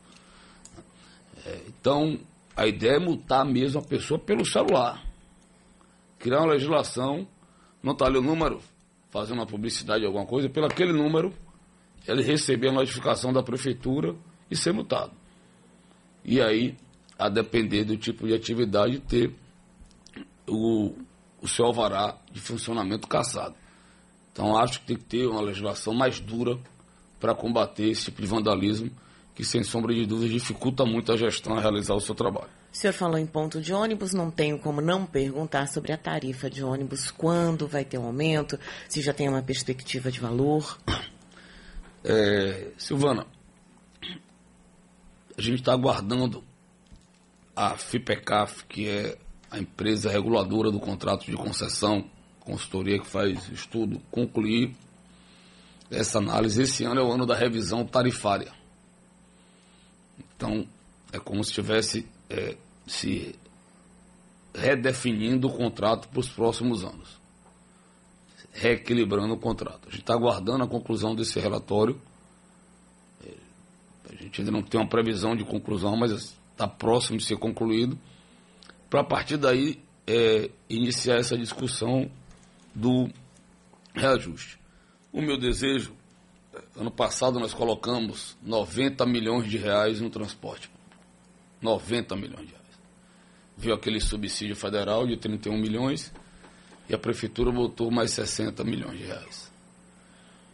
[SPEAKER 4] É, então, a ideia é multar mesmo a pessoa pelo celular. Criar uma legislação, não está ali o número, fazer uma publicidade de alguma coisa, pelo aquele número, ele receber a notificação da prefeitura e ser multado. E aí, a depender do tipo de atividade, ter o, o seu alvará de funcionamento caçado. Então acho que tem que ter uma legislação mais dura para combater esse tipo de vandalismo que, sem sombra de dúvida, dificulta muito a gestão a realizar o seu trabalho.
[SPEAKER 3] O senhor falou em ponto de ônibus, não tenho como não perguntar sobre a tarifa de ônibus, quando vai ter um aumento, se já tem uma perspectiva de valor.
[SPEAKER 4] É, Silvana, a gente está aguardando a FIPECAF, que é a empresa reguladora do contrato de concessão, consultoria que faz estudo, concluir essa análise. Esse ano é o ano da revisão tarifária. Então, é como se estivesse é, se redefinindo o contrato para os próximos anos. Reequilibrando o contrato. A gente está aguardando a conclusão desse relatório. É, a gente ainda não tem uma previsão de conclusão, mas está próximo de ser concluído, para a partir daí é, iniciar essa discussão do reajuste. O meu desejo, ano passado nós colocamos 90 milhões de reais no transporte. 90 milhões de reais. Viu aquele subsídio federal de 31 milhões e a prefeitura botou mais 60 milhões de reais.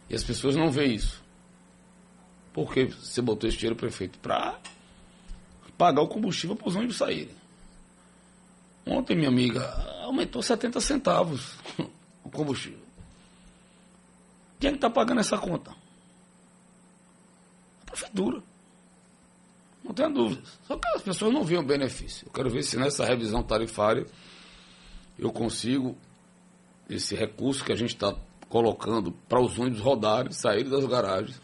[SPEAKER 4] E as pessoas não veem isso. Por que você botou esse dinheiro, prefeito? Para pagar o combustível para os ônibus saírem. Ontem, minha amiga, aumentou 70 centavos (laughs) o combustível. Quem é que está pagando essa conta? A prefeitura. Não tenha dúvidas. Só que as pessoas não o benefício. Eu quero ver se nessa revisão tarifária eu consigo esse recurso que a gente está colocando para os ônibus rodarem, saírem das garagens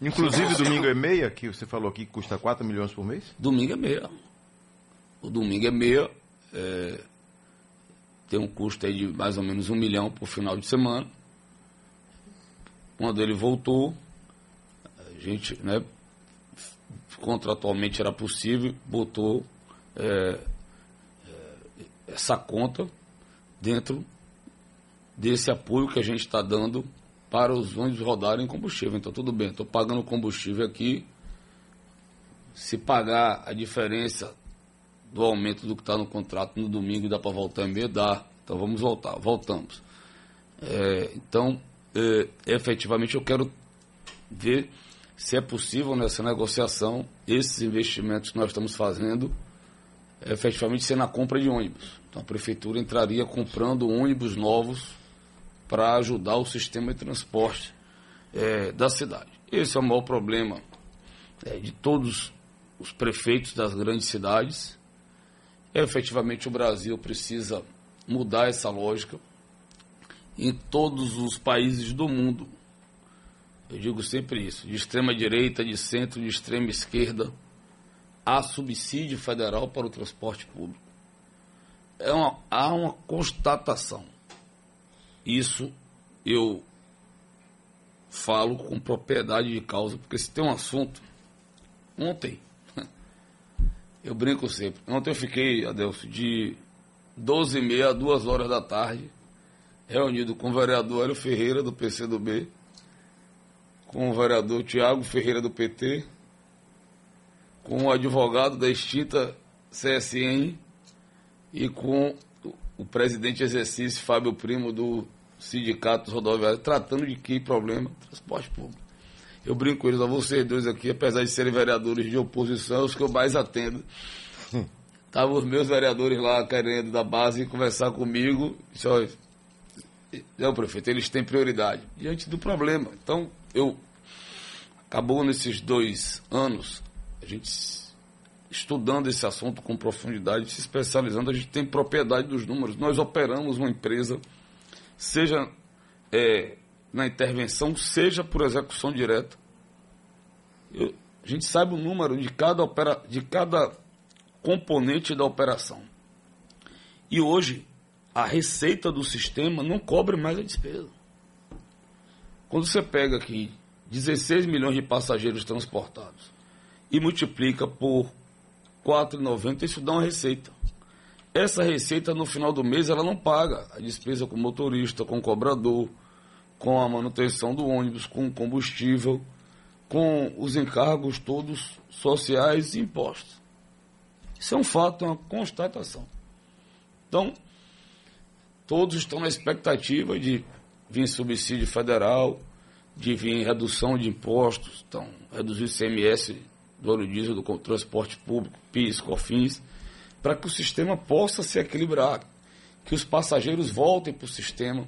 [SPEAKER 2] Inclusive, domingo é meia, que você falou aqui que custa 4 milhões por mês?
[SPEAKER 4] Domingo é meia. O domingo é meia. É... tem um custo aí de mais ou menos um milhão por final de semana. Quando ele voltou, a gente, né, contratualmente era possível, botou é, é, essa conta dentro desse apoio que a gente está dando para os ônibus rodarem combustível. Então, tudo bem, estou pagando combustível aqui. Se pagar a diferença do aumento do que está no contrato no domingo, dá para voltar em meio? Dá. Então, vamos voltar. Voltamos. É, então, é, efetivamente, eu quero ver se é possível nessa negociação esses investimentos que nós estamos fazendo efetivamente ser na compra de ônibus. Então, a prefeitura entraria comprando ônibus novos para ajudar o sistema de transporte é, da cidade. Esse é o maior problema é, de todos os prefeitos das grandes cidades. É, efetivamente, o Brasil precisa mudar essa lógica. Em todos os países do mundo, eu digo sempre isso, de extrema direita, de centro, de extrema esquerda, há subsídio federal para o transporte público. É uma, há uma constatação isso eu falo com propriedade de causa, porque se tem um assunto. Ontem, (laughs) eu brinco sempre. Ontem eu fiquei, Adelso, de 12 e meia a 2 horas da tarde, reunido com o vereador Hélio Ferreira, do PCdoB, com o vereador Tiago Ferreira, do PT, com o advogado da extinta CSN e com o presidente exercício Fábio Primo, do sindicatos rodoviários tratando de que problema? Transporte público. Eu brinco com eles, a vocês dois aqui, apesar de serem vereadores de oposição, os que eu mais atendo. (laughs) Estavam os meus vereadores lá querendo da base conversar comigo. Disse, olha, não, prefeito, eles têm prioridade diante do problema. Então, eu acabou nesses dois anos, a gente estudando esse assunto com profundidade, se especializando, a gente tem propriedade dos números. Nós operamos uma empresa seja é, na intervenção, seja por execução direta. Eu, a gente sabe o número de cada, opera, de cada componente da operação. E hoje, a receita do sistema não cobre mais a despesa. Quando você pega aqui 16 milhões de passageiros transportados e multiplica por R$ 4,90, isso dá uma receita. Essa receita no final do mês ela não paga a despesa com motorista, com cobrador, com a manutenção do ônibus, com combustível, com os encargos todos sociais e impostos. Isso é um fato, é uma constatação. Então, todos estão na expectativa de vir subsídio federal, de vir redução de impostos, então, reduzir o ICMS do óleo diesel do transporte público, PIS, COFINS para que o sistema possa se equilibrar, que os passageiros voltem para o sistema.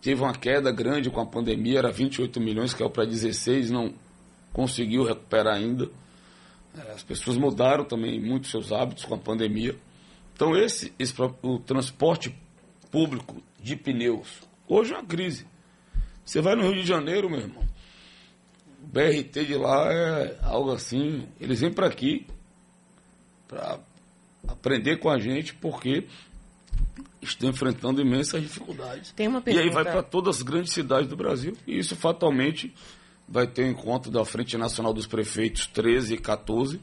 [SPEAKER 4] Teve uma queda grande com a pandemia, era 28 milhões, caiu para 16, não conseguiu recuperar ainda. É, as pessoas mudaram também muito seus hábitos com a pandemia. Então, esse, esse o transporte público de pneus, hoje é uma crise. Você vai no Rio de Janeiro, meu irmão, o BRT de lá é algo assim, eles vêm para aqui para aprender com a gente, porque estão enfrentando imensas dificuldades.
[SPEAKER 3] Tem uma pergunta...
[SPEAKER 4] E aí vai para todas as grandes cidades do Brasil. E isso fatalmente vai ter um encontro da Frente Nacional dos Prefeitos 13 e 14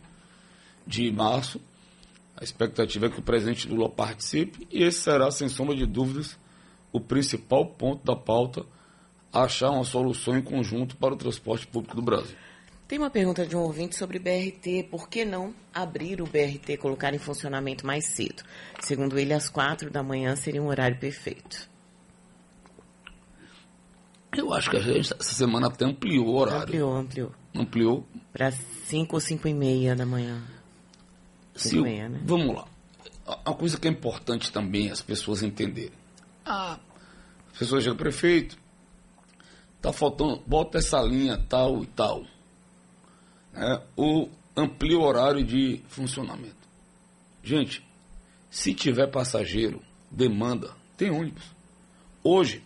[SPEAKER 4] de março. A expectativa é que o presidente Lula participe e esse será, sem sombra de dúvidas, o principal ponto da pauta, achar uma solução em conjunto para o transporte público do Brasil.
[SPEAKER 3] Tem uma pergunta de um ouvinte sobre BRT. Por que não abrir o BRT, colocar em funcionamento mais cedo? Segundo ele, às quatro da manhã seria um horário perfeito.
[SPEAKER 4] Eu acho que a gente, essa semana até ampliou o horário.
[SPEAKER 3] Ampliou, ampliou.
[SPEAKER 4] Ampliou.
[SPEAKER 3] Para cinco ou cinco e meia da manhã.
[SPEAKER 4] Se, né? Vamos lá. Uma coisa que é importante também as pessoas entenderem. Ah, as pessoas chegam, prefeito, tá faltando, bota essa linha tal e tal é, o amplia o horário de funcionamento. Gente, se tiver passageiro, demanda, tem ônibus. Hoje,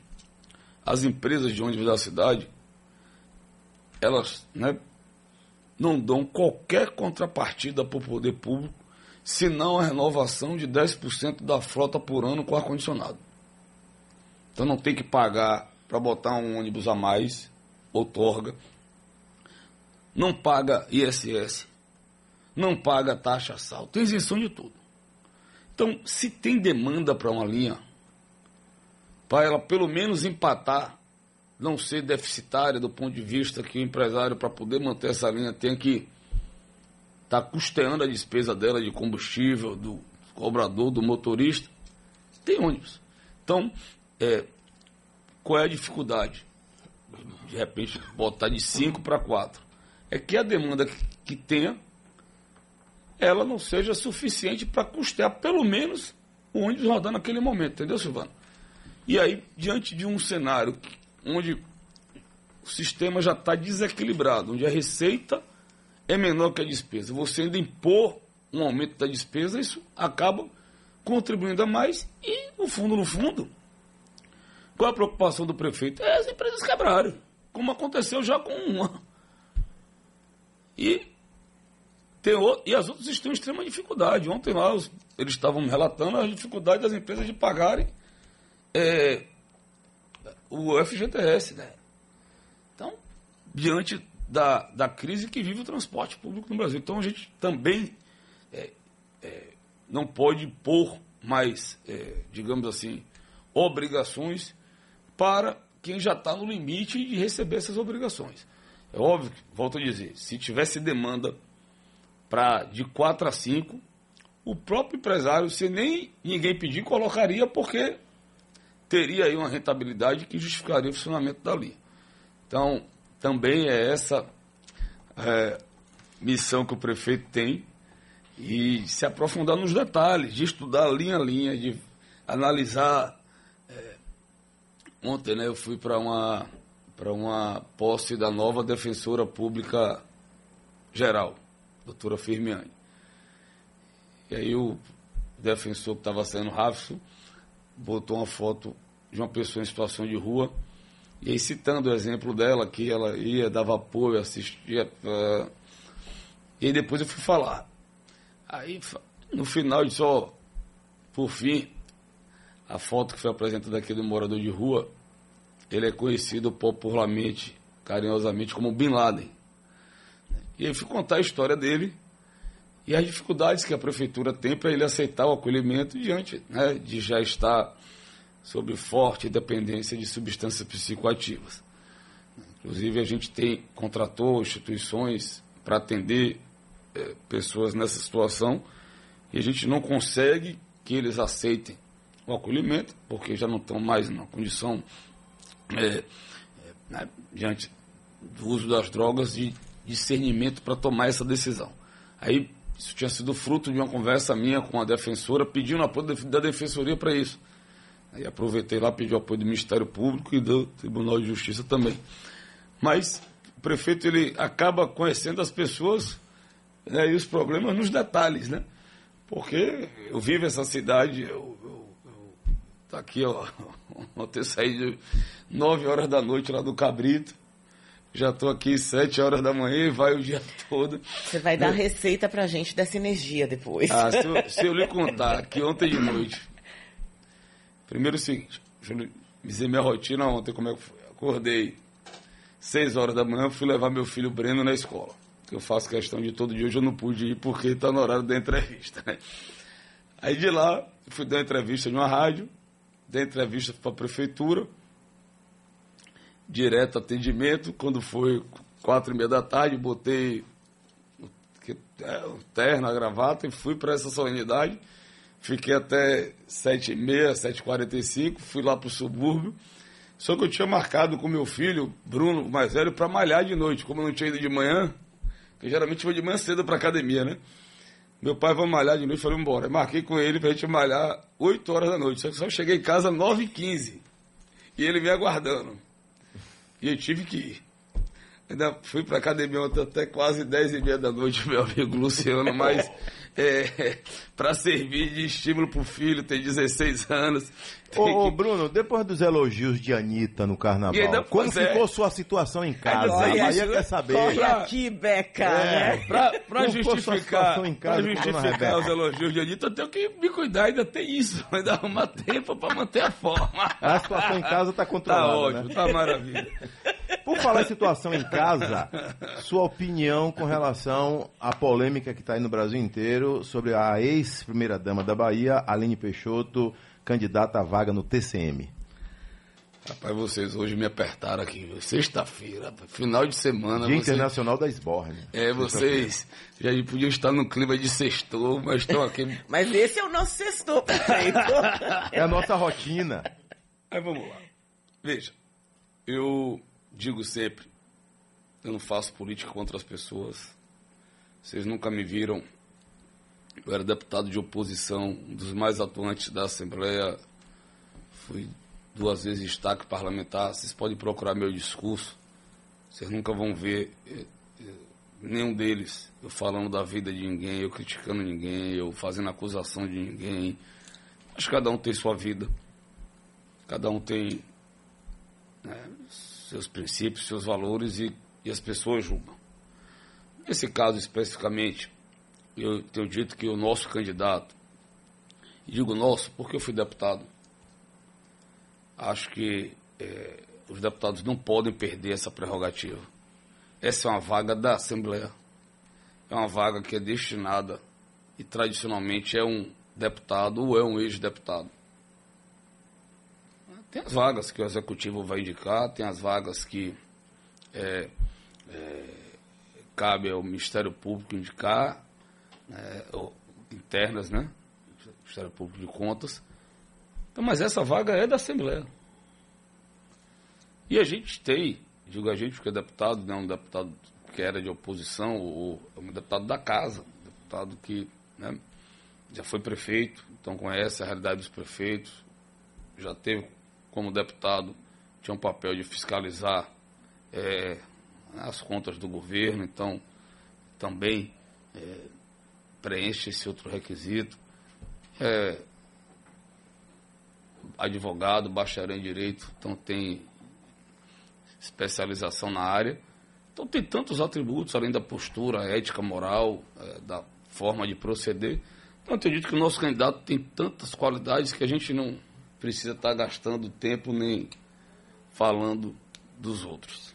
[SPEAKER 4] as empresas de ônibus da cidade, elas né, não dão qualquer contrapartida para o poder público se não a renovação de 10% da frota por ano com ar-condicionado. Então não tem que pagar para botar um ônibus a mais, outorga. Não paga ISS. Não paga taxa sal. Tem isenção de tudo. Então, se tem demanda para uma linha, para ela pelo menos empatar, não ser deficitária do ponto de vista que o empresário, para poder manter essa linha, tem que estar tá custeando a despesa dela de combustível, do cobrador, do motorista, tem ônibus. Então, é, qual é a dificuldade? De repente, botar de 5 para 4. É que a demanda que, que tenha, ela não seja suficiente para custear pelo menos o ônibus rodar naquele momento, entendeu, Silvano? E aí, diante de um cenário onde o sistema já está desequilibrado, onde a receita é menor que a despesa, você ainda impor um aumento da despesa, isso acaba contribuindo a mais e, no fundo, no fundo, qual a preocupação do prefeito? É as empresas quebrarem, como aconteceu já com uma. E, tem outro, e as outras estão em extrema dificuldade. Ontem lá os, eles estavam relatando a dificuldade das empresas de pagarem é, o FGTS. Né? Então, diante da, da crise que vive o transporte público no Brasil. Então a gente também é, é, não pode pôr mais, é, digamos assim, obrigações para quem já está no limite de receber essas obrigações. É óbvio, volto a dizer, se tivesse demanda para de 4 a 5, o próprio empresário, se nem ninguém pedir, colocaria porque teria aí uma rentabilidade que justificaria o funcionamento da linha. Então, também é essa é, missão que o prefeito tem e se aprofundar nos detalhes, de estudar linha a linha, de analisar. É, ontem né, eu fui para uma, uma posse da nova defensora pública geral, doutora Firmiani. E aí o defensor que estava sendo Rafso botou uma foto de uma pessoa em situação de rua e aí, citando o exemplo dela, que ela ia, dava apoio, assistia. Uh, e aí depois eu fui falar. Aí, no final, só, por fim, a foto que foi apresentada aqui do morador de rua, ele é conhecido popularmente, carinhosamente, como Bin Laden. E aí fui contar a história dele e as dificuldades que a prefeitura tem para ele aceitar o acolhimento diante né, de já estar sobre forte dependência de substâncias psicoativas. Inclusive, a gente tem, contratou instituições para atender é, pessoas nessa situação e a gente não consegue que eles aceitem o acolhimento, porque já não estão mais na condição, é, é, diante do uso das drogas, de discernimento para tomar essa decisão. Aí, isso tinha sido fruto de uma conversa minha com a defensora, pedindo apoio da defensoria para isso. Aí aproveitei lá, pedi o apoio do Ministério Público e do Tribunal de Justiça também. Mas o prefeito ele acaba conhecendo as pessoas né, e os problemas nos detalhes, né? Porque eu vivo essa cidade, eu, eu, eu tá aqui, ó, (laughs) ontem saí de 9 horas da noite lá do Cabrito, já estou aqui 7 horas da manhã e vai o dia (laughs) todo.
[SPEAKER 3] Você vai dar né? receita pra gente dessa energia depois.
[SPEAKER 4] Ah, se eu, (laughs) se eu lhe contar que ontem de noite Primeiro o seguinte, deixa eu dizer minha rotina ontem, como é que foi. Acordei 6 horas da manhã, fui levar meu filho Breno na escola. Que eu faço questão de todo dia, hoje eu não pude ir porque está no horário da entrevista. Né? Aí de lá, fui dar entrevista de uma rádio, dei entrevista para a prefeitura, direto atendimento, quando foi quatro e meia da tarde, botei o terno, a gravata e fui para essa solenidade Fiquei até 7h30, 7h45, fui lá para o subúrbio. Só que eu tinha marcado com meu filho, Bruno, mais velho, para malhar de noite. Como eu não tinha ido de manhã, que geralmente vou de manhã cedo para academia, né? Meu pai vai malhar de noite, falei, embora. Marquei com ele pra gente malhar 8 horas da noite. Só que só cheguei em casa 9h15. E ele me aguardando. E eu tive que ir. Ainda fui pra academia até quase 10 e meia da noite, (laughs) meu amigo Luciano, mas (laughs) é, (laughs) para servir de estímulo para o filho, tem 16 anos.
[SPEAKER 2] Ô, ô, Bruno, depois dos elogios de Anitta no carnaval, como é. ficou sua situação em casa?
[SPEAKER 3] Aí Bahia quer saber. Corre aqui, Beca, é,
[SPEAKER 4] né? Pra, pra justificar, pra justificar os elogios de Anitta, eu tenho que me cuidar, ainda tem isso, (laughs) ainda arrumar tempo para manter a forma.
[SPEAKER 2] A situação em casa está controlada, Tá
[SPEAKER 4] ótimo,
[SPEAKER 2] né?
[SPEAKER 4] tá maravilha.
[SPEAKER 2] Por falar em situação em casa, sua opinião com relação à polêmica que está aí no Brasil inteiro sobre a ex-primeira-dama da Bahia, Aline Peixoto, candidata à vaga no TCM.
[SPEAKER 4] Rapaz, vocês hoje me apertaram aqui. Sexta-feira, final de semana.
[SPEAKER 2] Dia Internacional da Esborne.
[SPEAKER 4] É, vocês já podiam estar no clima de sextou, mas estão aqui. (laughs)
[SPEAKER 3] mas esse é o nosso sextou, perfeito.
[SPEAKER 2] é a nossa rotina.
[SPEAKER 4] Aí vamos lá. Veja, eu digo sempre, eu não faço política contra as pessoas. Vocês nunca me viram. Eu era deputado de oposição, um dos mais atuantes da Assembleia. Fui duas vezes destaque parlamentar. Vocês podem procurar meu discurso. Vocês nunca vão ver eh, eh, nenhum deles eu falando da vida de ninguém, eu criticando ninguém, eu fazendo acusação de ninguém. Acho que cada um tem sua vida. Cada um tem né, seus princípios, seus valores e, e as pessoas julgam. Nesse caso especificamente, eu tenho dito que o nosso candidato, digo nosso porque eu fui deputado, acho que é, os deputados não podem perder essa prerrogativa. Essa é uma vaga da Assembleia. É uma vaga que é destinada e tradicionalmente é um deputado ou é um ex-deputado. Tem as vagas que o executivo vai indicar, tem as vagas que é, é, cabe ao Ministério Público indicar, né, internas, né? Ministério Público de Contas. Então, mas essa vaga é da Assembleia. E a gente tem, digo a gente porque é deputado, né, um deputado que era de oposição, ou é um deputado da casa, um deputado que né, já foi prefeito, então conhece a realidade dos prefeitos, já teve como deputado, tinha um papel de fiscalizar é, as contas do governo, então também é, preenche esse outro requisito. É, advogado, bacharel em direito, então tem especialização na área. Então tem tantos atributos, além da postura ética, moral, é, da forma de proceder. Então eu acredito que o nosso candidato tem tantas qualidades que a gente não precisa estar gastando tempo nem falando dos outros.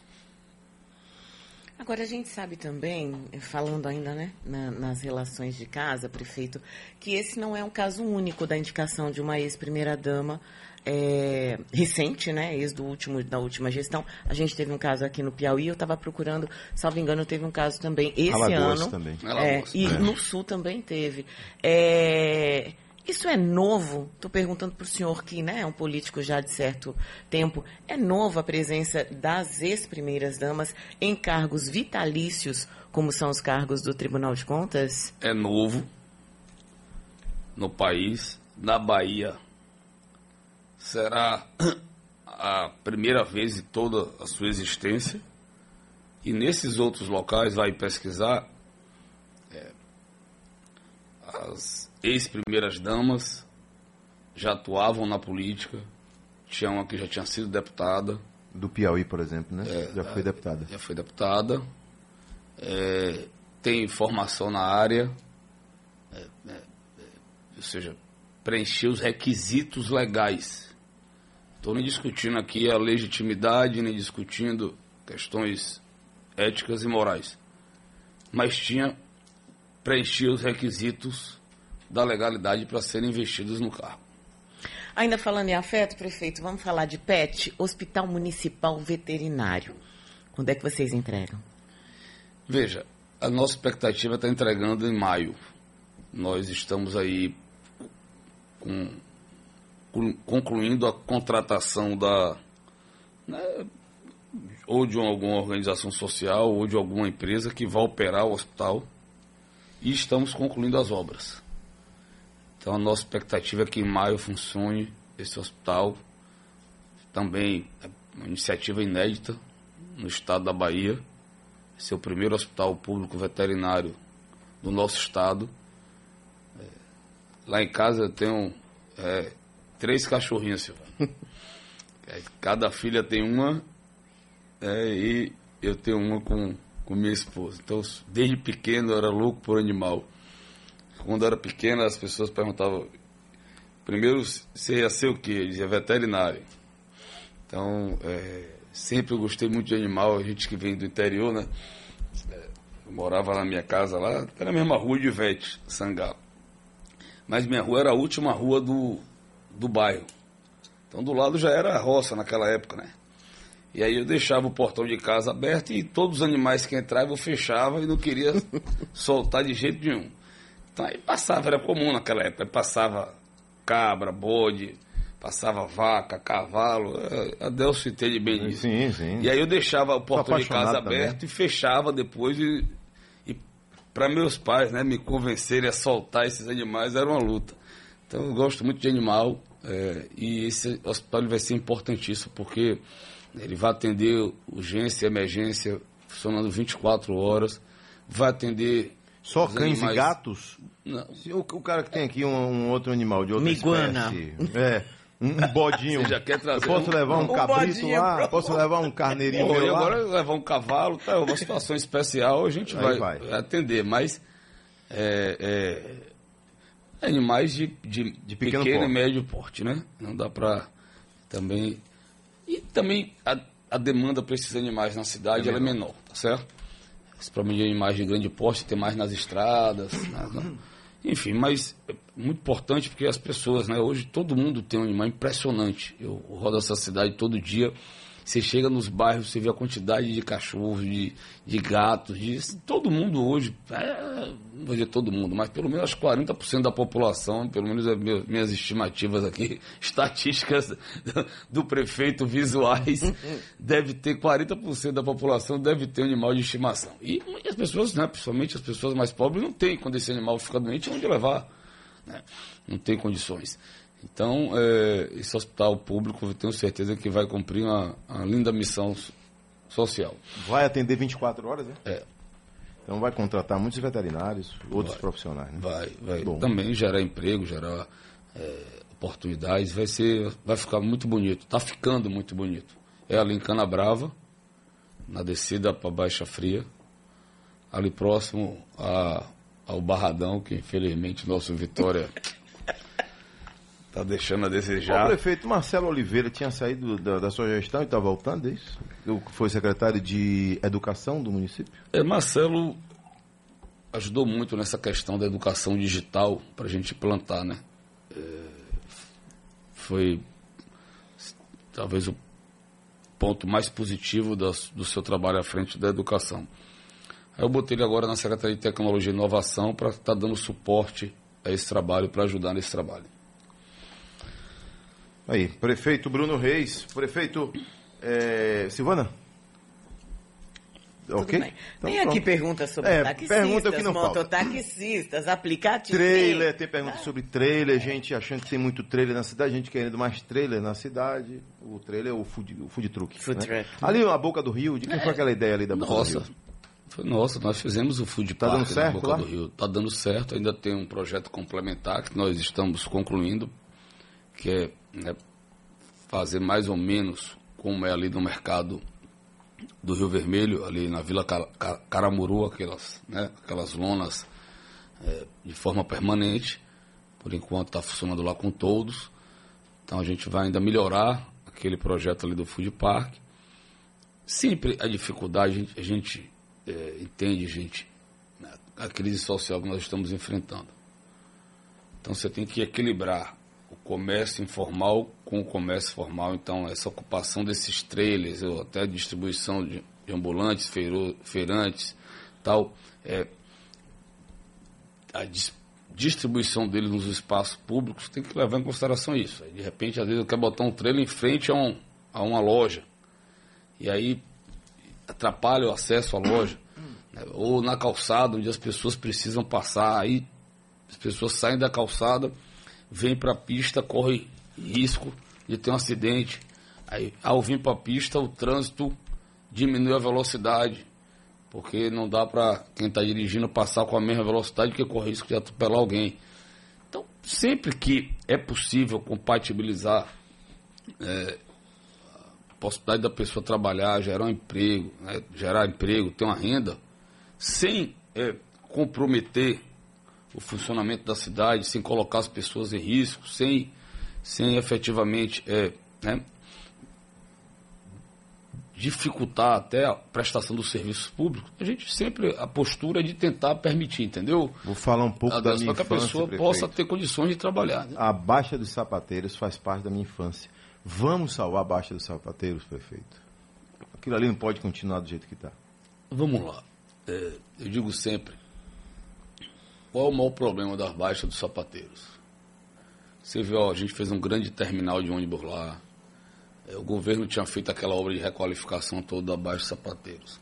[SPEAKER 3] Agora, a gente sabe também, falando ainda né, na, nas relações de casa, prefeito, que esse não é um caso único da indicação de uma ex-primeira-dama é, recente, né, ex do último, da última gestão. A gente teve um caso aqui no Piauí, eu estava procurando, salvo engano, teve um caso também esse
[SPEAKER 2] Alagoas
[SPEAKER 3] ano.
[SPEAKER 2] Também.
[SPEAKER 3] É, e é. no Sul também teve. É, isso é novo? Estou perguntando para o senhor que né, é um político já de certo tempo. É novo a presença das ex-primeiras damas em cargos vitalícios, como são os cargos do Tribunal de Contas?
[SPEAKER 4] É novo no país, na Bahia. Será a primeira vez em toda a sua existência. E nesses outros locais, vai pesquisar, é, as ex-primeiras damas já atuavam na política. Tinha uma que já tinha sido deputada.
[SPEAKER 2] Do Piauí, por exemplo, né? É, já foi deputada.
[SPEAKER 4] Já foi deputada. É, tem formação na área. É, é, é ou seja, preencher os requisitos legais. Estou nem discutindo aqui a legitimidade, nem discutindo questões éticas e morais. Mas tinha preencher os requisitos da legalidade para serem investidos no cargo.
[SPEAKER 3] Ainda falando em afeto, prefeito, vamos falar de PET, Hospital Municipal Veterinário. Quando é que vocês entregam?
[SPEAKER 4] Veja, a nossa expectativa está entregando em maio. Nós estamos aí com, concluindo a contratação da né, ou de alguma organização social ou de alguma empresa que vai operar o hospital e estamos concluindo as obras. Então a nossa expectativa é que em maio funcione esse hospital. Também é uma iniciativa inédita no estado da Bahia. Esse é o primeiro hospital público veterinário do nosso estado. lá em casa eu tenho é, três cachorrinhos, Silvano. (laughs) É, cada filha tem uma é, e eu tenho uma com, com minha esposa. Então, desde pequeno eu era louco por animal. Quando eu era pequeno, as pessoas perguntavam, primeiro, você ia ser o quê? Eu dizia veterinário. Então, é, sempre eu gostei muito de animal, a gente que vem do interior, né? Eu morava na minha casa lá, era a mesma rua de Ivete, Sangalo. Mas minha rua era a última rua do, do bairro. Então do lado já era roça naquela época, né? E aí eu deixava o portão de casa aberto e todos os animais que entravam eu fechava e não queria (laughs) soltar de jeito nenhum. Então aí passava, era comum naquela época, passava cabra, bode, passava vaca, cavalo, a Deus se entende bem disso.
[SPEAKER 2] Sim, sim.
[SPEAKER 4] E aí eu deixava o portão de casa
[SPEAKER 2] também.
[SPEAKER 4] aberto e fechava depois e, e para meus pais, né, me convencerem a soltar esses animais era uma luta. Então eu gosto muito de animal é, e esse hospital vai ser importantíssimo porque ele vai atender urgência e emergência funcionando 24 horas, vai atender
[SPEAKER 2] Só
[SPEAKER 4] os
[SPEAKER 2] cães
[SPEAKER 4] animais-
[SPEAKER 2] e gatos?
[SPEAKER 4] Não,
[SPEAKER 2] Se o, o cara que tem aqui um, um outro animal de outra
[SPEAKER 3] Miguana.
[SPEAKER 2] espécie. É. Um, bodinho. (laughs)
[SPEAKER 4] Você já quer trazer
[SPEAKER 2] Eu posso
[SPEAKER 4] um-
[SPEAKER 2] levar um
[SPEAKER 3] Um
[SPEAKER 2] cabrito
[SPEAKER 3] bodinho,
[SPEAKER 2] lá?
[SPEAKER 3] pronto.
[SPEAKER 2] Posso levar um carneirinho
[SPEAKER 4] Pô,
[SPEAKER 2] meu lá?
[SPEAKER 4] agora levar um cavalo, tá, uma situação especial, a gente vai,
[SPEAKER 2] vai.
[SPEAKER 4] atender, mas é, é, animais de, de, de
[SPEAKER 2] pequeno
[SPEAKER 4] pequeno, e médio porte, né? Não dá pra também... E também a, a demanda para esses animais na cidade
[SPEAKER 2] É
[SPEAKER 4] ela é menor, tá certo? Principalmente animais de grande porte, tem mais nas estradas, né? enfim, mas é muito importante porque as pessoas, né? Hoje todo mundo tem um animal impressionante. Eu rodo essa cidade todo dia. Você chega nos bairros, você vê a quantidade de cachorros, de, de gatos, de, todo mundo hoje, é, não vou dizer todo mundo, mas pelo menos 40% da população, pelo menos as minhas estimativas aqui, (laughs) estatísticas do, prefeito visuais, (laughs) deve ter 40% da população deve ter um animal de estimação. E, as pessoas, né, principalmente as pessoas mais pobres, não têm, quando esse animal fica doente, onde levar. né? Não tem condições. Então, é, esse hospital público, eu tenho certeza que vai cumprir uma, uma linda missão so- social.
[SPEAKER 2] Vai atender 24 horas, né?
[SPEAKER 4] É.
[SPEAKER 2] Então vai contratar muitos veterinários, outros profissionais, né?
[SPEAKER 4] Vai, vai
[SPEAKER 2] Bom.
[SPEAKER 4] também gerar emprego, gerar é, oportunidades, vai ser, vai ficar muito bonito, está ficando muito bonito. É ali em Canabrava, na descida para Baixa Fria, ali próximo a, ao Barradão, que infelizmente nosso Vitória está deixando a
[SPEAKER 2] O
[SPEAKER 4] desejar.
[SPEAKER 2] prefeito Marcelo Oliveira tinha saído da, da sua gestão e está voltando, é isso? Eu foi secretário de Educação do município?
[SPEAKER 4] É, Marcelo ajudou muito nessa questão da educação digital para a gente implantar, né? É, foi talvez o ponto mais positivo do seu trabalho à frente da educação. Aí eu botei ele agora na Secretaria de Tecnologia e Inovação para estar dando suporte a esse trabalho, para ajudar nesse trabalho.
[SPEAKER 2] Aí, prefeito Bruno Reis, prefeito é, Silvana?
[SPEAKER 3] Tudo
[SPEAKER 2] Ok?
[SPEAKER 3] bem.
[SPEAKER 2] Então,
[SPEAKER 3] Tem aqui
[SPEAKER 2] pronto.
[SPEAKER 3] perguntas sobre
[SPEAKER 2] É,
[SPEAKER 3] taxistas,
[SPEAKER 2] pergunta que não falta.
[SPEAKER 3] mototaxistas, aplicativos.
[SPEAKER 2] Trailer, tem pergunta sobre trailer, gente achando que tem muito trailer na cidade, gente querendo mais trailer na cidade. O trailer é o food, o food truck.
[SPEAKER 3] Food
[SPEAKER 2] né?
[SPEAKER 3] truck.
[SPEAKER 2] Ali na boca do Rio, de quem foi aquela ideia ali da boca
[SPEAKER 4] Nossa,
[SPEAKER 2] do Rio?
[SPEAKER 4] foi nossa, nós fizemos o Food
[SPEAKER 2] Tá
[SPEAKER 4] Park
[SPEAKER 2] dando
[SPEAKER 4] na Boca
[SPEAKER 2] lá?
[SPEAKER 4] do Rio. Tá dando certo, ainda tem um projeto complementar que nós estamos concluindo, que é né, fazer mais ou menos como é ali no mercado do Rio Vermelho, ali na Vila Ca- Ca- Caramuru, aquelas, né, aquelas lonas é, de forma permanente. Por enquanto está funcionando lá com todos. Então a gente vai ainda melhorar aquele projeto ali do Food Park. Sempre a dificuldade, a gente, a gente, é, entende, gente, né, a crise social que nós estamos enfrentando. Então você tem que equilibrar comércio informal com o comércio formal. Então essa ocupação desses trailers, ou até distribuição de, de ambulantes, feiro, feirantes, tal, é, a dis- distribuição dele nos espaços públicos tem que levar em consideração isso. De repente, às vezes, eu quero botar um trailer em frente a, um, a uma loja. E aí atrapalha o acesso à loja. (coughs) né? Ou na calçada, onde as pessoas precisam passar. Aí as pessoas saem da calçada, vêm para a pista, correm risco de ter um acidente. Aí, ao vir para a pista, o trânsito diminui a velocidade, porque não dá para quem está dirigindo passar com a mesma velocidade que corre risco de atropelar alguém. Então, sempre que é possível compatibilizar é, a possibilidade da pessoa trabalhar, gerar um emprego, né, gerar emprego, ter uma renda, sem é, comprometer o funcionamento da cidade, sem colocar as pessoas em risco, sem, sem efetivamente é, né, dificultar até a prestação dos serviços públicos, a gente sempre, a postura é de tentar permitir, entendeu?
[SPEAKER 2] Vou falar um pouco da minha
[SPEAKER 4] Para que a pessoa
[SPEAKER 2] infância,
[SPEAKER 4] possa
[SPEAKER 2] prefeito.
[SPEAKER 4] ter condições de trabalhar. né?
[SPEAKER 2] A Baixa dos Sapateiros faz parte da minha infância. Vamos salvar a Baixa dos Sapateiros, prefeito? Aquilo ali não pode continuar do jeito que está.
[SPEAKER 4] Vamos lá. É, eu digo sempre, qual é o maior problema das baixas dos sapateiros? Você vê, ó, a gente fez um grande terminal de ônibus lá. É, o governo tinha feito aquela obra de requalificação toda da Baixa dos Sapateiros.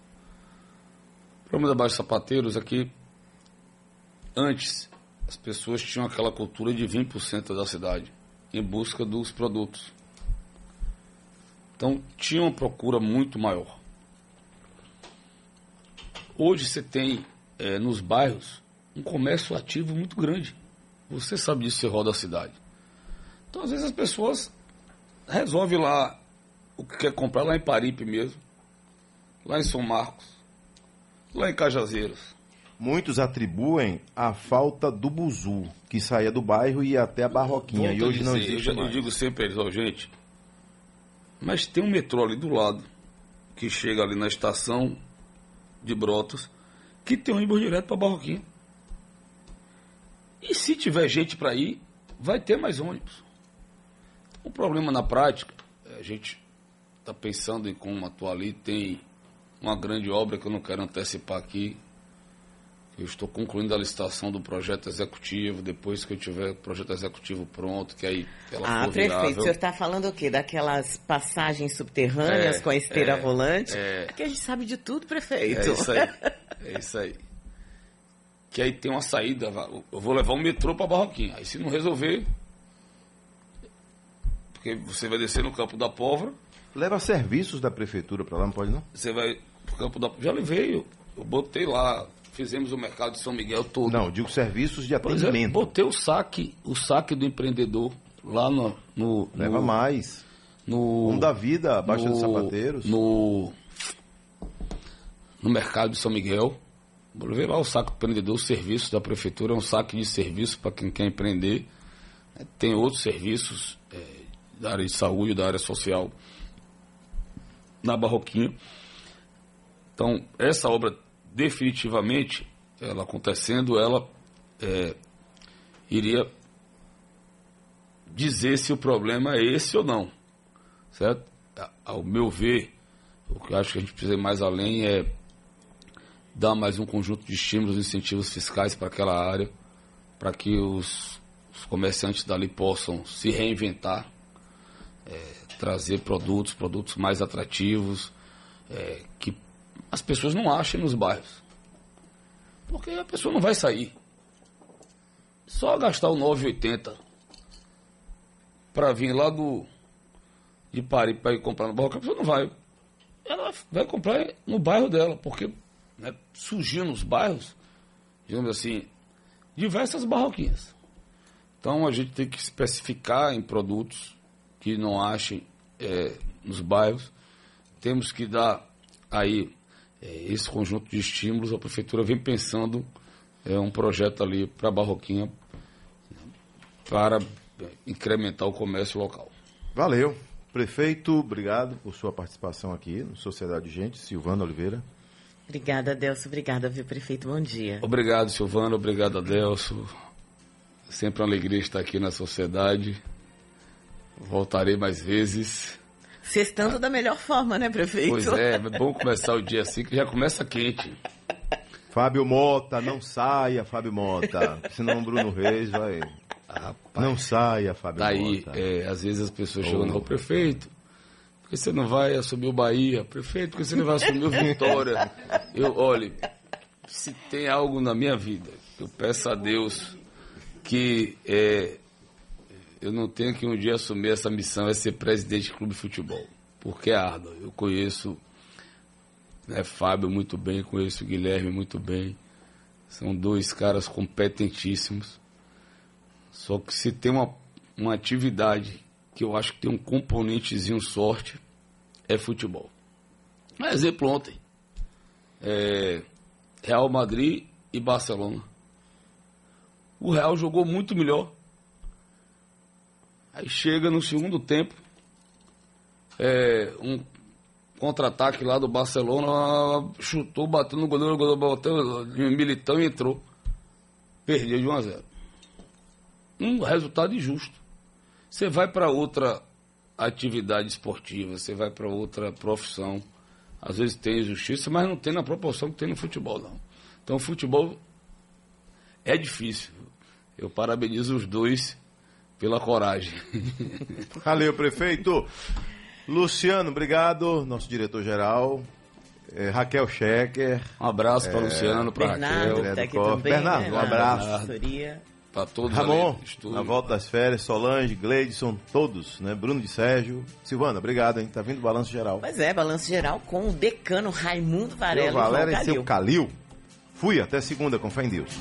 [SPEAKER 4] O problema da Baixa dos Sapateiros é que antes as pessoas tinham aquela cultura de vir para o centro da cidade em busca dos produtos. Então tinha uma procura muito maior. Hoje você tem eh, nos bairros um comércio ativo muito grande. Você sabe disso, você roda a cidade. Então, às vezes, as pessoas resolvem lá o que quer comprar lá em Paripe mesmo, lá em São Marcos, lá em Cajazeiras.
[SPEAKER 2] Muitos atribuem a falta do buzu, que saía do bairro e ia até a Barroquinha.
[SPEAKER 4] Volto
[SPEAKER 2] e hoje não
[SPEAKER 4] dizer,
[SPEAKER 2] existe
[SPEAKER 4] eu, já- eu
[SPEAKER 2] mais.
[SPEAKER 4] digo sempre a eles, ó, gente, mas tem um metrô ali do lado, que chega ali na estação de Brotas, que tem um ônibus direto para Barroquinha. E se tiver gente para ir, vai ter mais ônibus. O problema na prática, é, a gente está pensando em como atuar ali, tem uma grande obra que eu não quero antecipar aqui. Eu estou concluindo a licitação do projeto executivo, depois que eu tiver o projeto executivo pronto, que aí ela
[SPEAKER 3] Ah,
[SPEAKER 4] for
[SPEAKER 3] prefeito, o
[SPEAKER 4] viável.
[SPEAKER 3] senhor está falando o quê? Daquelas passagens subterrâneas
[SPEAKER 4] É,
[SPEAKER 3] com a esteira
[SPEAKER 4] é,
[SPEAKER 3] rolante?
[SPEAKER 4] é.
[SPEAKER 3] Aqui a gente sabe de tudo, prefeito.
[SPEAKER 4] É isso aí. (laughs) É isso aí. Que aí tem uma saída. Eu vou levar um metrô para Barroquinha. Aí se não resolver. Porque você vai descer no campo da Pólvora,
[SPEAKER 2] Leva serviços da prefeitura para lá, não pode não?
[SPEAKER 4] você vai pro campo da Já levei, eu, eu botei lá, fizemos o mercado de São Miguel todo.
[SPEAKER 2] Não, digo serviços de
[SPEAKER 4] é,
[SPEAKER 2] atendimento.
[SPEAKER 4] botei o saque, o saque do empreendedor lá no. no
[SPEAKER 2] Leva
[SPEAKER 4] no,
[SPEAKER 2] mais.
[SPEAKER 4] No,
[SPEAKER 2] dar vida, Baixa dos
[SPEAKER 4] no-
[SPEAKER 2] Sapateiros.
[SPEAKER 4] No, no mercado de São Miguel. Ver lá o saco do empreendedor, o serviço da prefeitura é um saque de serviço para quem quer empreender. Tem outros serviços é, da área de saúde, da área social na Barroquinha. Então, essa obra definitivamente, ela acontecendo, ela é, iria dizer se o problema é esse ou não certo? Ao meu ver, o que eu acho que a gente precisa ir mais além é dar mais um conjunto de estímulos e incentivos fiscais para aquela área, para que os, os comerciantes dali possam se reinventar, é, trazer produtos, produtos mais atrativos, é, que as pessoas não achem nos bairros. Porque a pessoa não vai sair. Só gastar o 9,80 para vir lá do, de Paris para ir comprar no barroco, a pessoa não vai. Ela vai comprar no bairro dela, porque né, surgiu nos bairros, digamos assim, diversas barroquinhas. Então a gente tem que especificar em produtos que não achem é, nos bairros. Temos que dar aí é, esse conjunto de estímulos. A prefeitura vem pensando é, um projeto ali para a barroquinha para é, incrementar o comércio local.
[SPEAKER 2] Valeu. Prefeito, obrigado por sua participação aqui no Sociedade Gente. Silvana Oliveira.
[SPEAKER 3] Obrigada, Adelso. Obrigada, viu, prefeito? Bom dia.
[SPEAKER 4] Obrigado, Silvano. Obrigado, Adelso. Sempre uma alegria estar aqui na sociedade. Voltarei mais vezes.
[SPEAKER 3] Sextando da melhor forma, né, prefeito?
[SPEAKER 4] Pois é, é bom começar o dia assim, que já começa quente.
[SPEAKER 2] Fábio Mota, não saia, Fábio Mota. Senão o Bruno Reis vai.
[SPEAKER 4] Rapaz,
[SPEAKER 2] Não saia, Fábio
[SPEAKER 4] daí,
[SPEAKER 2] Mota.
[SPEAKER 4] é, às vezes as pessoas
[SPEAKER 2] Oh.
[SPEAKER 4] chegam no prefeito. Que você não vai assumir o Bahia? Prefeito, por que você não vai assumir o (laughs) Vitória? Eu, olhe, se tem algo na minha vida, eu peço a Deus que é, eu não tenha que um dia assumir essa missão, é ser presidente de clube de futebol. Porque é árdua. Eu conheço né, Fábio muito bem, conheço o Guilherme muito bem. São dois caras competentíssimos. Só que se tem uma, uma atividade que eu acho que tem um componentezinho sorte, é futebol. Um exemplo ontem. É, Real Madrid e Barcelona. O Real jogou muito melhor. Aí chega no segundo tempo, é, um contra-ataque lá do Barcelona, chutou, bateu no goleiro, o goleiro bateu, militão e entrou. Perdeu de 1 a 0. Um resultado injusto. Você vai para outra atividade esportiva, você vai para outra profissão. Às vezes tem injustiça, mas não tem na proporção que tem no futebol, não. Então, o futebol é difícil. Eu parabenizo os dois pela coragem. (laughs)
[SPEAKER 2] Valeu, prefeito. Luciano, obrigado. Nosso diretor-geral. É, Raquel Schecker.
[SPEAKER 4] Um abraço para o Luciano, para Raquel.
[SPEAKER 3] que tá aqui
[SPEAKER 2] Bernardo,
[SPEAKER 3] também,
[SPEAKER 2] Bernardo,
[SPEAKER 3] né,
[SPEAKER 2] um abraço.
[SPEAKER 4] Para todos
[SPEAKER 2] Ramon, na volta das férias, Solange, Gleidson, todos, né? Bruno de Sérgio. Silvana, obrigado, hein? Tá vindo o balanço geral.
[SPEAKER 3] Pois é, balanço geral com o decano Raimundo Varela
[SPEAKER 2] Eu,
[SPEAKER 3] e João
[SPEAKER 2] Valéria e
[SPEAKER 3] Calil.
[SPEAKER 2] seu Calil. Fui até segunda, com fé em Deus.